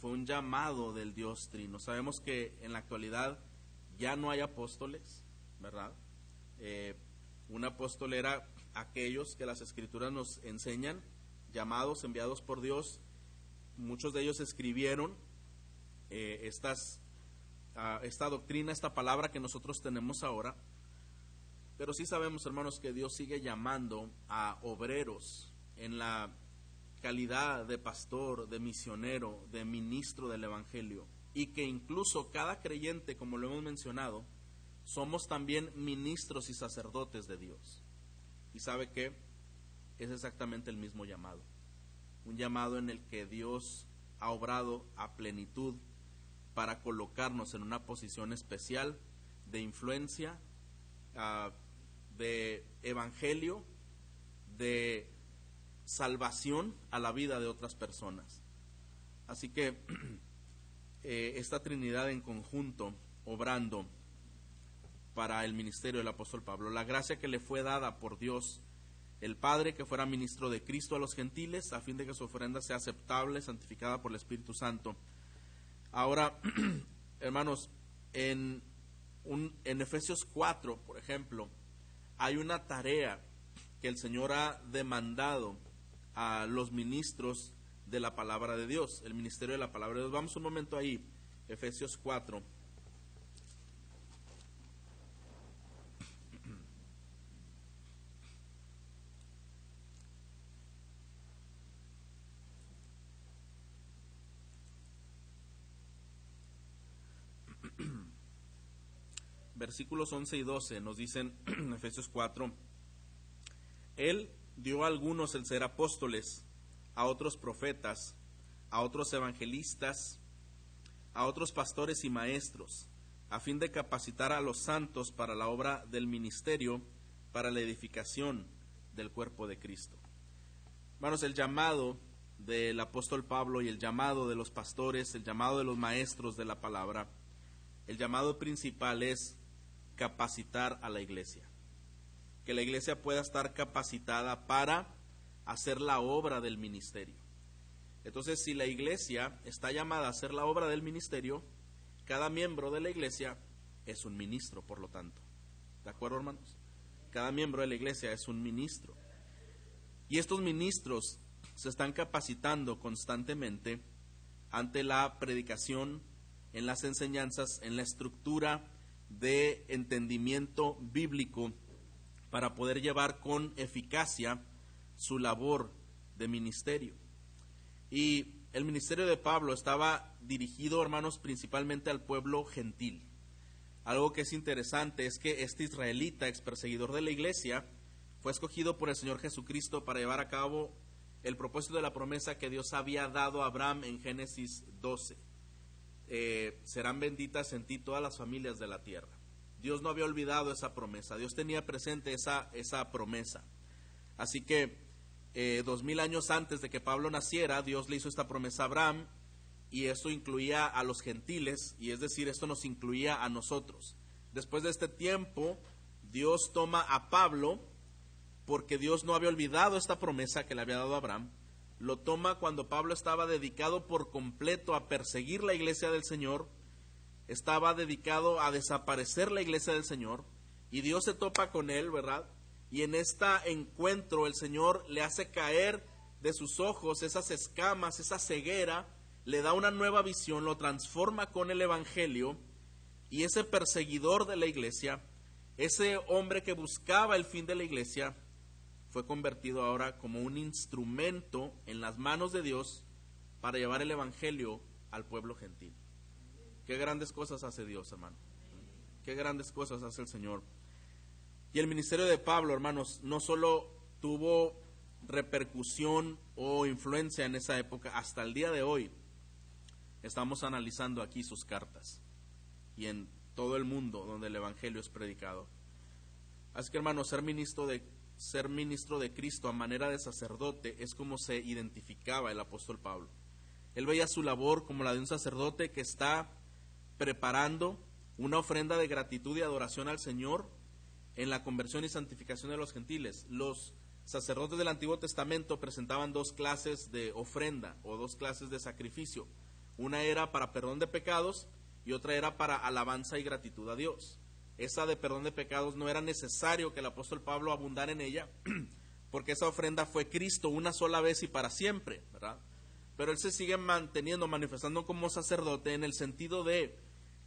fue un llamado del Dios Trino. Sabemos que en la actualidad ya no hay apóstoles, ¿verdad? Eh, un apóstol era aquellos que las escrituras nos enseñan, llamados, enviados por Dios. Muchos de ellos escribieron eh, estas esta doctrina, esta palabra que nosotros tenemos ahora. Pero sí sabemos, hermanos, que Dios sigue llamando a obreros en la calidad de pastor, de misionero, de ministro del Evangelio. Y que incluso cada creyente, como lo hemos mencionado, somos también ministros y sacerdotes de Dios. ¿Y sabe qué? Es exactamente el mismo llamado. Un llamado en el que Dios ha obrado a plenitud para colocarnos en una posición especial de influencia, ah, de evangelio, de salvación a la vida de otras personas. Así que eh, esta Trinidad en conjunto, obrando para el ministerio del apóstol Pablo, la gracia que le fue dada por Dios, el Padre, que fuera ministro de Cristo a los gentiles, a fin de que su ofrenda sea aceptable, santificada por el Espíritu Santo. Ahora, hermanos, en, un, en Efesios 4, por ejemplo, hay una tarea que el Señor ha demandado a los ministros de la palabra de Dios, el ministerio de la palabra de Dios. Vamos un momento ahí, Efesios 4. Versículos 11 y 12 nos dicen Efesios 4, Él dio a algunos el ser apóstoles, a otros profetas, a otros evangelistas, a otros pastores y maestros, a fin de capacitar a los santos para la obra del ministerio, para la edificación del cuerpo de Cristo. Hermanos, el llamado del apóstol Pablo y el llamado de los pastores, el llamado de los maestros de la palabra, el llamado principal es capacitar a la iglesia que la iglesia pueda estar capacitada para hacer la obra del ministerio. Entonces, si la iglesia está llamada a hacer la obra del ministerio, cada miembro de la iglesia es un ministro, por lo tanto. ¿De acuerdo, hermanos? Cada miembro de la iglesia es un ministro. Y estos ministros se están capacitando constantemente ante la predicación, en las enseñanzas, en la estructura de entendimiento bíblico para poder llevar con eficacia su labor de ministerio. Y el ministerio de Pablo estaba dirigido, hermanos, principalmente al pueblo gentil. Algo que es interesante es que este israelita, ex perseguidor de la iglesia, fue escogido por el Señor Jesucristo para llevar a cabo el propósito de la promesa que Dios había dado a Abraham en Génesis 12. Eh, serán benditas en ti todas las familias de la tierra. Dios no había olvidado esa promesa, Dios tenía presente esa, esa promesa. Así que eh, dos mil años antes de que Pablo naciera, Dios le hizo esta promesa a Abraham y esto incluía a los gentiles, y es decir, esto nos incluía a nosotros. Después de este tiempo, Dios toma a Pablo, porque Dios no había olvidado esta promesa que le había dado a Abraham, lo toma cuando Pablo estaba dedicado por completo a perseguir la iglesia del Señor, estaba dedicado a desaparecer la iglesia del Señor y Dios se topa con él, ¿verdad? Y en este encuentro el Señor le hace caer de sus ojos esas escamas, esa ceguera, le da una nueva visión, lo transforma con el Evangelio y ese perseguidor de la iglesia, ese hombre que buscaba el fin de la iglesia, fue convertido ahora como un instrumento en las manos de Dios para llevar el Evangelio al pueblo gentil. Qué grandes cosas hace Dios, hermano. Qué grandes cosas hace el Señor. Y el ministerio de Pablo, hermanos, no solo tuvo repercusión o influencia en esa época, hasta el día de hoy estamos analizando aquí sus cartas y en todo el mundo donde el Evangelio es predicado. Así que, hermanos, ser ministro de ser ministro de Cristo a manera de sacerdote es como se identificaba el apóstol Pablo. Él veía su labor como la de un sacerdote que está preparando una ofrenda de gratitud y adoración al Señor en la conversión y santificación de los gentiles. Los sacerdotes del Antiguo Testamento presentaban dos clases de ofrenda o dos clases de sacrificio. Una era para perdón de pecados y otra era para alabanza y gratitud a Dios. Esa de perdón de pecados no era necesario que el apóstol Pablo abundara en ella, porque esa ofrenda fue Cristo una sola vez y para siempre, ¿verdad? Pero él se sigue manteniendo, manifestando como sacerdote en el sentido de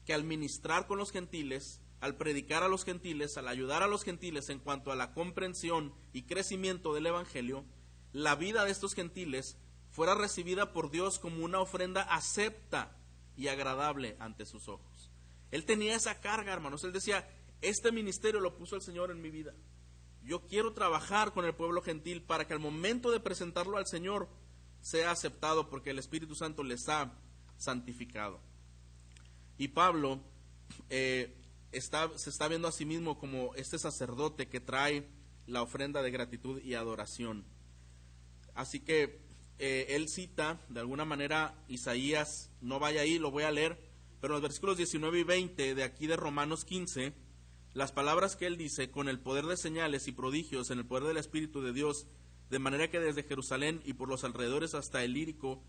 que al ministrar con los gentiles, al predicar a los gentiles, al ayudar a los gentiles en cuanto a la comprensión y crecimiento del Evangelio, la vida de estos gentiles fuera recibida por Dios como una ofrenda acepta y agradable ante sus ojos. Él tenía esa carga, hermanos. Él decía, Este ministerio lo puso el Señor en mi vida. Yo quiero trabajar con el pueblo gentil para que al momento de presentarlo al Señor sea aceptado porque el Espíritu Santo les ha santificado. Y Pablo eh, se está viendo a sí mismo como este sacerdote que trae la ofrenda de gratitud y adoración. Así que eh, él cita de alguna manera Isaías, no vaya ahí, lo voy a leer, pero en los versículos 19 y 20 de aquí de Romanos 15, las palabras que él dice, con el poder de señales y prodigios, en el poder del Espíritu de Dios, de manera que desde Jerusalén y por los alrededores hasta el Lírico,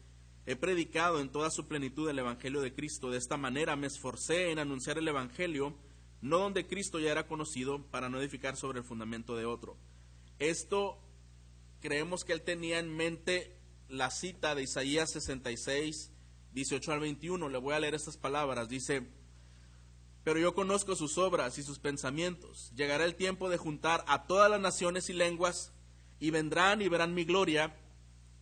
he predicado en toda su plenitud el Evangelio de Cristo. De esta manera me esforcé en anunciar el Evangelio, no donde Cristo ya era conocido, para no edificar sobre el fundamento de otro. Esto creemos que él tenía en mente la cita de Isaías 66, 18 al 21. Le voy a leer estas palabras. Dice, pero yo conozco sus obras y sus pensamientos. Llegará el tiempo de juntar a todas las naciones y lenguas, y vendrán y verán mi gloria,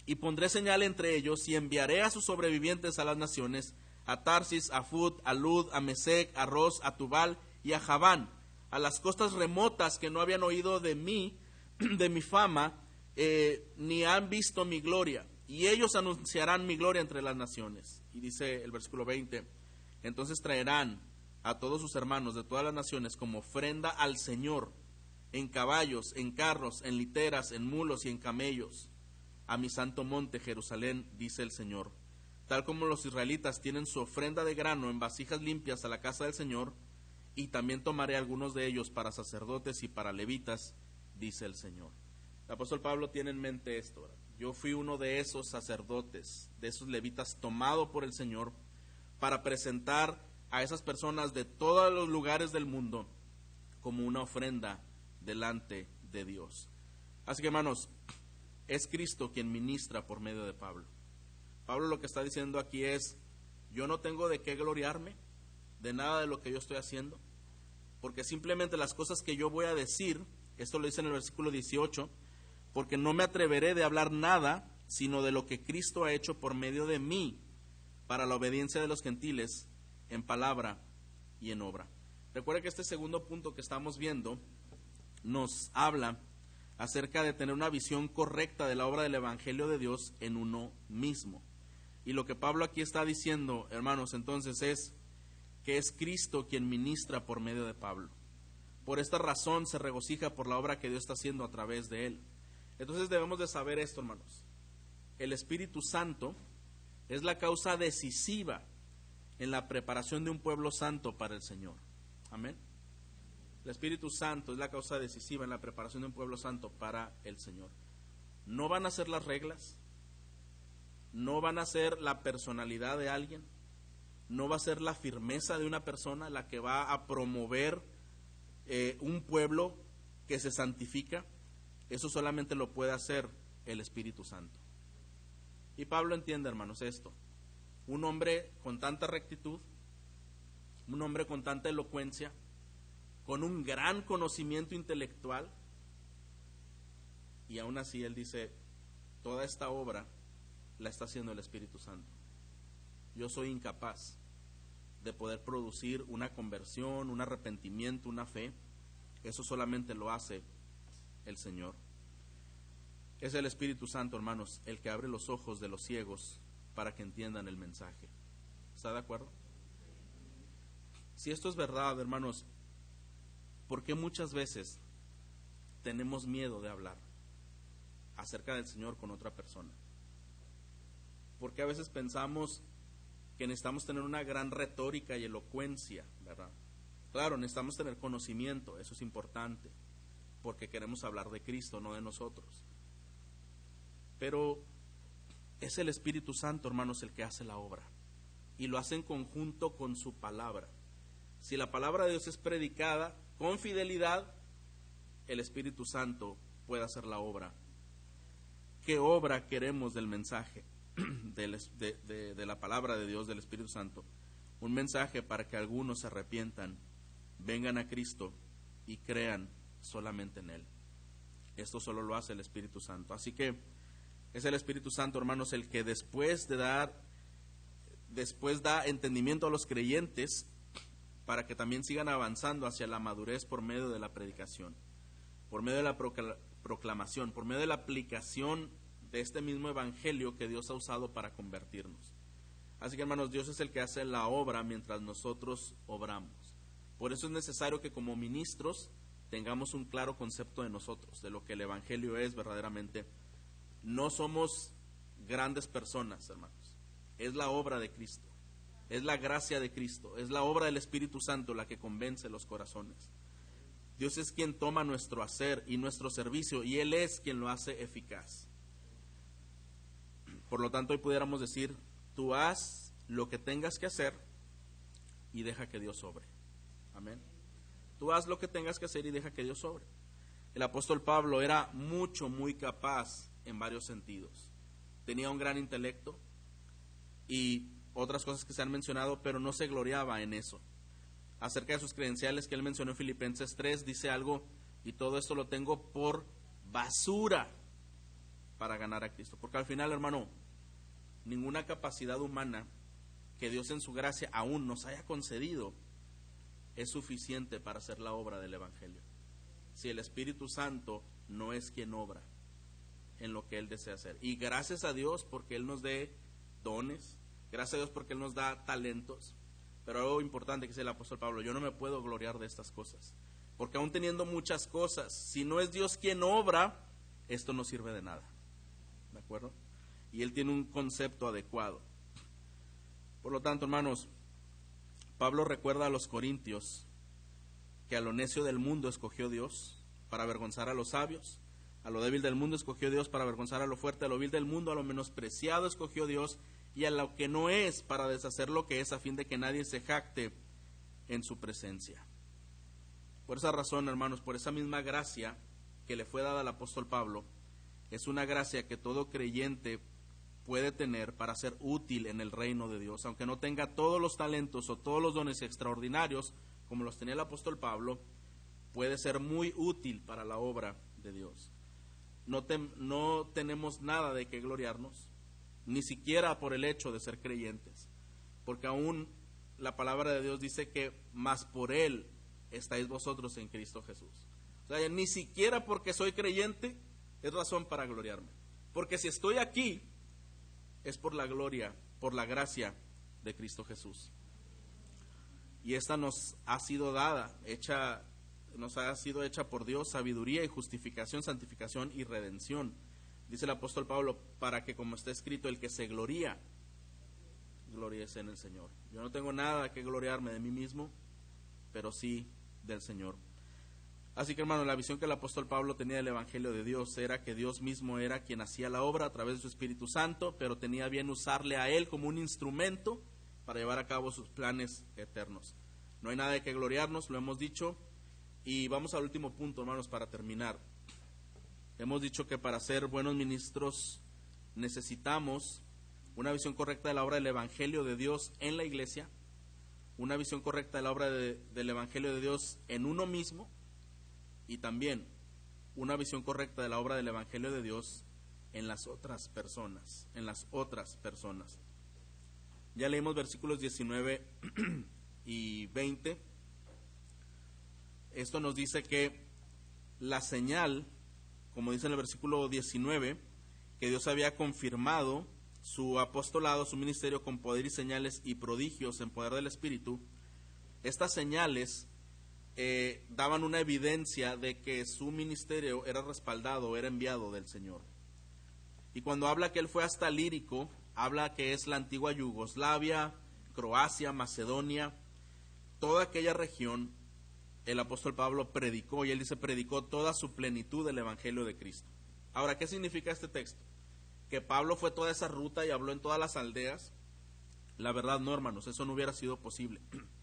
y pondré señal entre ellos, y enviaré a sus sobrevivientes a las naciones, a Tarsis, a Fut, a Lud, a Mesec, a Ros, a Tubal y a Javán, a las costas remotas que no habían oído de mí, de mi fama, eh, ni han visto mi gloria, y ellos anunciarán mi gloria entre las naciones. Y dice el versículo 20, entonces traerán a todos sus hermanos de todas las naciones como ofrenda al Señor, en caballos, en carros, en literas, en mulos y en camellos, a mi santo monte Jerusalén, dice el Señor. Tal como los israelitas tienen su ofrenda de grano en vasijas limpias a la casa del Señor, y también tomaré algunos de ellos para sacerdotes y para levitas, dice el Señor. El apóstol Pablo tiene en mente esto. Yo fui uno de esos sacerdotes, de esos levitas tomado por el Señor, para presentar a esas personas de todos los lugares del mundo como una ofrenda delante de Dios. Así que hermanos, es Cristo quien ministra por medio de Pablo. Pablo lo que está diciendo aquí es, yo no tengo de qué gloriarme de nada de lo que yo estoy haciendo, porque simplemente las cosas que yo voy a decir, esto lo dice en el versículo 18, porque no me atreveré de hablar nada, sino de lo que Cristo ha hecho por medio de mí, para la obediencia de los gentiles, en palabra y en obra. Recuerda que este segundo punto que estamos viendo nos habla acerca de tener una visión correcta de la obra del Evangelio de Dios en uno mismo. Y lo que Pablo aquí está diciendo, hermanos, entonces es que es Cristo quien ministra por medio de Pablo. Por esta razón se regocija por la obra que Dios está haciendo a través de él. Entonces debemos de saber esto, hermanos. El Espíritu Santo es la causa decisiva en la preparación de un pueblo santo para el Señor. Amén. El Espíritu Santo es la causa decisiva en la preparación de un pueblo santo para el Señor. No van a ser las reglas, no van a ser la personalidad de alguien, no va a ser la firmeza de una persona la que va a promover eh, un pueblo que se santifica. Eso solamente lo puede hacer el Espíritu Santo. Y Pablo entiende, hermanos, esto un hombre con tanta rectitud, un hombre con tanta elocuencia, con un gran conocimiento intelectual, y aún así él dice, toda esta obra la está haciendo el Espíritu Santo. Yo soy incapaz de poder producir una conversión, un arrepentimiento, una fe. Eso solamente lo hace el Señor. Es el Espíritu Santo, hermanos, el que abre los ojos de los ciegos para que entiendan el mensaje. ¿Está de acuerdo? Si esto es verdad, hermanos, ¿por qué muchas veces tenemos miedo de hablar acerca del Señor con otra persona? Porque a veces pensamos que necesitamos tener una gran retórica y elocuencia, ¿verdad? Claro, necesitamos tener conocimiento, eso es importante, porque queremos hablar de Cristo, no de nosotros. Pero es el Espíritu Santo, hermanos, el que hace la obra. Y lo hace en conjunto con su palabra. Si la palabra de Dios es predicada con fidelidad, el Espíritu Santo puede hacer la obra. ¿Qué obra queremos del mensaje de, de la palabra de Dios, del Espíritu Santo? Un mensaje para que algunos se arrepientan, vengan a Cristo y crean solamente en Él. Esto solo lo hace el Espíritu Santo. Así que es el Espíritu Santo, hermanos, el que después de dar, después da entendimiento a los creyentes para que también sigan avanzando hacia la madurez por medio de la predicación, por medio de la proclamación, por medio de la aplicación de este mismo evangelio que Dios ha usado para convertirnos. Así que hermanos, Dios es el que hace la obra mientras nosotros obramos. Por eso es necesario que como ministros tengamos un claro concepto de nosotros, de lo que el Evangelio es verdaderamente. No somos grandes personas, hermanos. Es la obra de Cristo. Es la gracia de Cristo. Es la obra del Espíritu Santo la que convence los corazones. Dios es quien toma nuestro hacer y nuestro servicio y Él es quien lo hace eficaz. Por lo tanto, hoy pudiéramos decir, tú haz lo que tengas que hacer y deja que Dios sobre. Amén. Tú haz lo que tengas que hacer y deja que Dios sobre. El apóstol Pablo era mucho, muy capaz en varios sentidos. Tenía un gran intelecto y otras cosas que se han mencionado, pero no se gloriaba en eso. Acerca de sus credenciales que él mencionó en Filipenses 3, dice algo, y todo esto lo tengo por basura para ganar a Cristo. Porque al final, hermano, ninguna capacidad humana que Dios en su gracia aún nos haya concedido es suficiente para hacer la obra del Evangelio. Si el Espíritu Santo no es quien obra en lo que Él desea hacer. Y gracias a Dios porque Él nos dé dones, gracias a Dios porque Él nos da talentos. Pero algo importante que dice el apóstol Pablo, yo no me puedo gloriar de estas cosas. Porque aún teniendo muchas cosas, si no es Dios quien obra, esto no sirve de nada. ¿De acuerdo? Y Él tiene un concepto adecuado. Por lo tanto, hermanos, Pablo recuerda a los corintios que a lo necio del mundo escogió Dios para avergonzar a los sabios, a lo débil del mundo escogió Dios para avergonzar a lo fuerte, a lo vil del mundo, a lo menospreciado escogió Dios y a lo que no es para deshacer lo que es a fin de que nadie se jacte en su presencia. Por esa razón, hermanos, por esa misma gracia que le fue dada al apóstol Pablo, es una gracia que todo creyente puede tener para ser útil en el reino de Dios, aunque no tenga todos los talentos o todos los dones extraordinarios como los tenía el apóstol Pablo, puede ser muy útil para la obra de Dios. No, no tenemos nada de qué gloriarnos, ni siquiera por el hecho de ser creyentes, porque aún la palabra de Dios dice que más por Él estáis vosotros en Cristo Jesús. O sea, ni siquiera porque soy creyente es razón para gloriarme. Porque si estoy aquí, es por la gloria, por la gracia de Cristo Jesús. Y esta nos ha sido dada, hecha, nos ha sido hecha por Dios sabiduría y justificación, santificación y redención. Dice el apóstol Pablo, para que como está escrito, el que se gloría, gloríese en el Señor. Yo no tengo nada que gloriarme de mí mismo, pero sí del Señor. Así que hermano, la visión que el apóstol Pablo tenía del Evangelio de Dios era que Dios mismo era quien hacía la obra a través de su Espíritu Santo, pero tenía bien usarle a Él como un instrumento para llevar a cabo sus planes eternos. No hay nada de que gloriarnos, lo hemos dicho. Y vamos al último punto, hermanos, para terminar. Hemos dicho que para ser buenos ministros necesitamos una visión correcta de la obra del Evangelio de Dios en la iglesia, una visión correcta de la obra del Evangelio de Dios en uno mismo y también una visión correcta de la obra del Evangelio de Dios en las otras personas, en las otras personas. Ya leímos versículos 19 y 20. Esto nos dice que la señal, como dice en el versículo 19, que Dios había confirmado su apostolado, su ministerio con poder y señales y prodigios en poder del Espíritu, estas señales eh, daban una evidencia de que su ministerio era respaldado, era enviado del Señor. Y cuando habla que él fue hasta Lírico, habla que es la antigua Yugoslavia, Croacia, Macedonia, toda aquella región, el apóstol Pablo predicó, y él dice, predicó toda su plenitud del Evangelio de Cristo. Ahora, ¿qué significa este texto? Que Pablo fue toda esa ruta y habló en todas las aldeas. La verdad no, hermanos, eso no hubiera sido posible.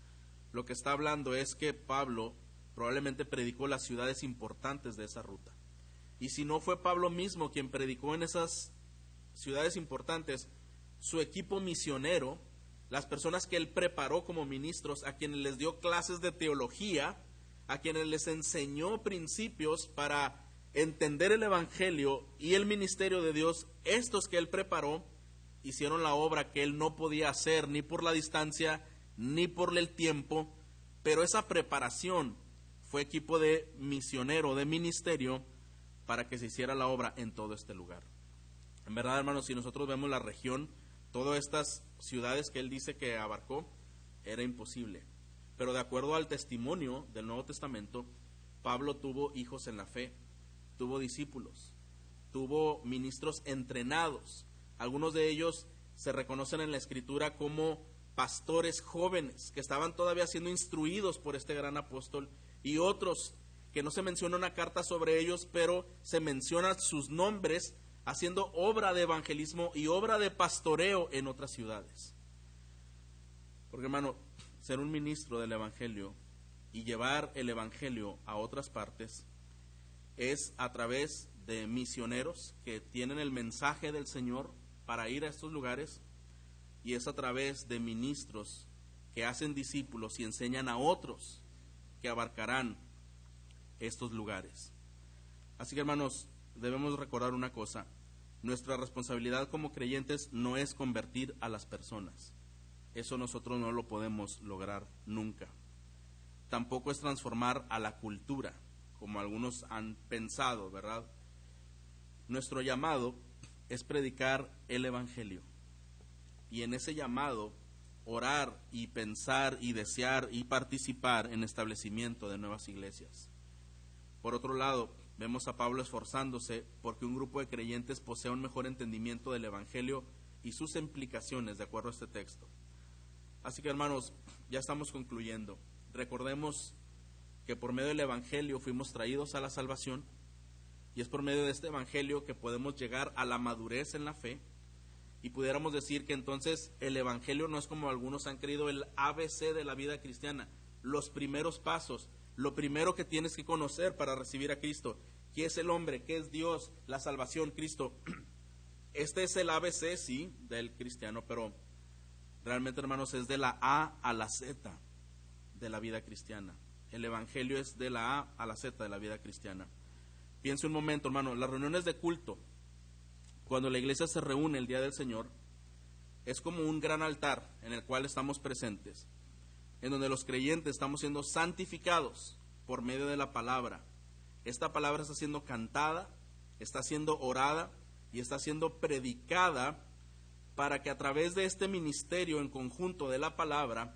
lo que está hablando es que Pablo probablemente predicó las ciudades importantes de esa ruta. Y si no fue Pablo mismo quien predicó en esas ciudades importantes, su equipo misionero, las personas que él preparó como ministros, a quienes les dio clases de teología, a quienes les enseñó principios para entender el Evangelio y el ministerio de Dios, estos que él preparó, hicieron la obra que él no podía hacer ni por la distancia ni por el tiempo, Pero esa preparación fue equipo de misionero, de ministerio, para que se hiciera la obra en todo este lugar. En verdad, hermanos, si nosotros vemos la región, todas estas ciudades que él dice que abarcó, era imposible. Pero de acuerdo al testimonio del Nuevo Testamento, Pablo tuvo hijos en la fe, tuvo discípulos, tuvo ministros entrenados. Algunos de ellos se reconocen en la escritura como pastores jóvenes que estaban todavía siendo instruidos por este gran apóstol y otros que no se menciona una carta sobre ellos, pero se mencionan sus nombres haciendo obra de evangelismo y obra de pastoreo en otras ciudades. Porque hermano, ser un ministro del Evangelio y llevar el Evangelio a otras partes es a través de misioneros que tienen el mensaje del Señor para ir a estos lugares y es a través de ministros que hacen discípulos y enseñan a otros que abarcarán estos lugares. Así que hermanos, debemos recordar una cosa, nuestra responsabilidad como creyentes no es convertir a las personas, eso nosotros no lo podemos lograr nunca. Tampoco es transformar a la cultura, como algunos han pensado, ¿verdad? Nuestro llamado es predicar el Evangelio. Y en ese llamado, orar y pensar y desear y participar en establecimiento de nuevas iglesias. Por otro lado, vemos a Pablo esforzándose porque un grupo de creyentes posea un mejor entendimiento del Evangelio y sus implicaciones, de acuerdo a este texto. Así que hermanos, ya estamos concluyendo. Recordemos que por medio del Evangelio fuimos traídos a la salvación y es por medio de este Evangelio que podemos llegar a la madurez en la fe y pudiéramos decir que entonces el Evangelio no es como algunos han creído el ABC de la vida cristiana, los primeros pasos, lo primero que tienes que conocer para recibir a Cristo, qué es el hombre, qué es Dios, la salvación, Cristo. Este es el ABC, sí, del cristiano, pero realmente, hermanos, es de la A a la Z de la vida cristiana. El Evangelio es de la A a la Z de la vida cristiana. Piense un momento, hermano, las reuniones de culto, cuando la iglesia se reúne el día del Señor, es como un gran altar en el cual estamos presentes, en donde los creyentes estamos siendo santificados por medio de la palabra. Esta palabra está siendo cantada, está siendo orada y está siendo predicada para que a través de este ministerio en conjunto de la palabra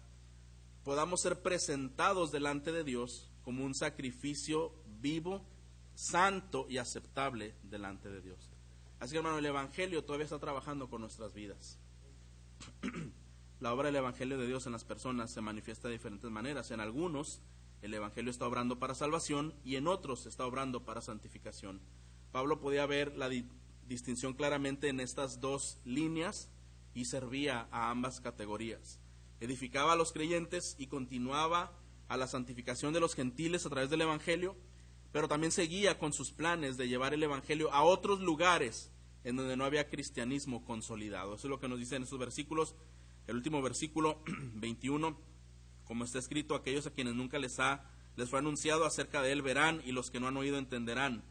podamos ser presentados delante de Dios como un sacrificio vivo, santo y aceptable delante de Dios. Así que hermano, el Evangelio todavía está trabajando con nuestras vidas. la obra del Evangelio de Dios en las personas se manifiesta de diferentes maneras. En algunos el Evangelio está obrando para salvación y en otros está obrando para santificación. Pablo podía ver la distinción claramente en estas dos líneas y servía a ambas categorías. Edificaba a los creyentes y continuaba a la santificación de los gentiles a través del Evangelio, pero también seguía con sus planes de llevar el Evangelio a otros lugares en donde no había cristianismo consolidado. Eso es lo que nos dice en estos versículos. El último versículo 21, como está escrito, aquellos a quienes nunca les ha les fue anunciado acerca de él verán y los que no han oído entenderán.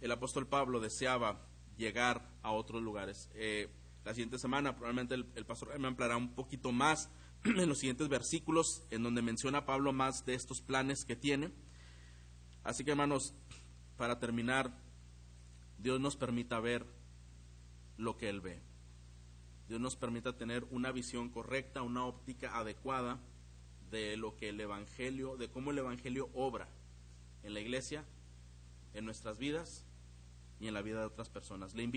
El apóstol Pablo deseaba llegar a otros lugares. Eh, la siguiente semana probablemente el, pastor me ampliará un poquito más en los siguientes versículos en donde menciona Pablo más de estos planes que tiene. Así que hermanos, para terminar, Dios nos permita ver lo que Él ve. Dios nos permita tener una visión correcta, una óptica adecuada de lo que el Evangelio, de cómo el Evangelio obra en la iglesia, en nuestras vidas y en la vida de otras personas. Le invito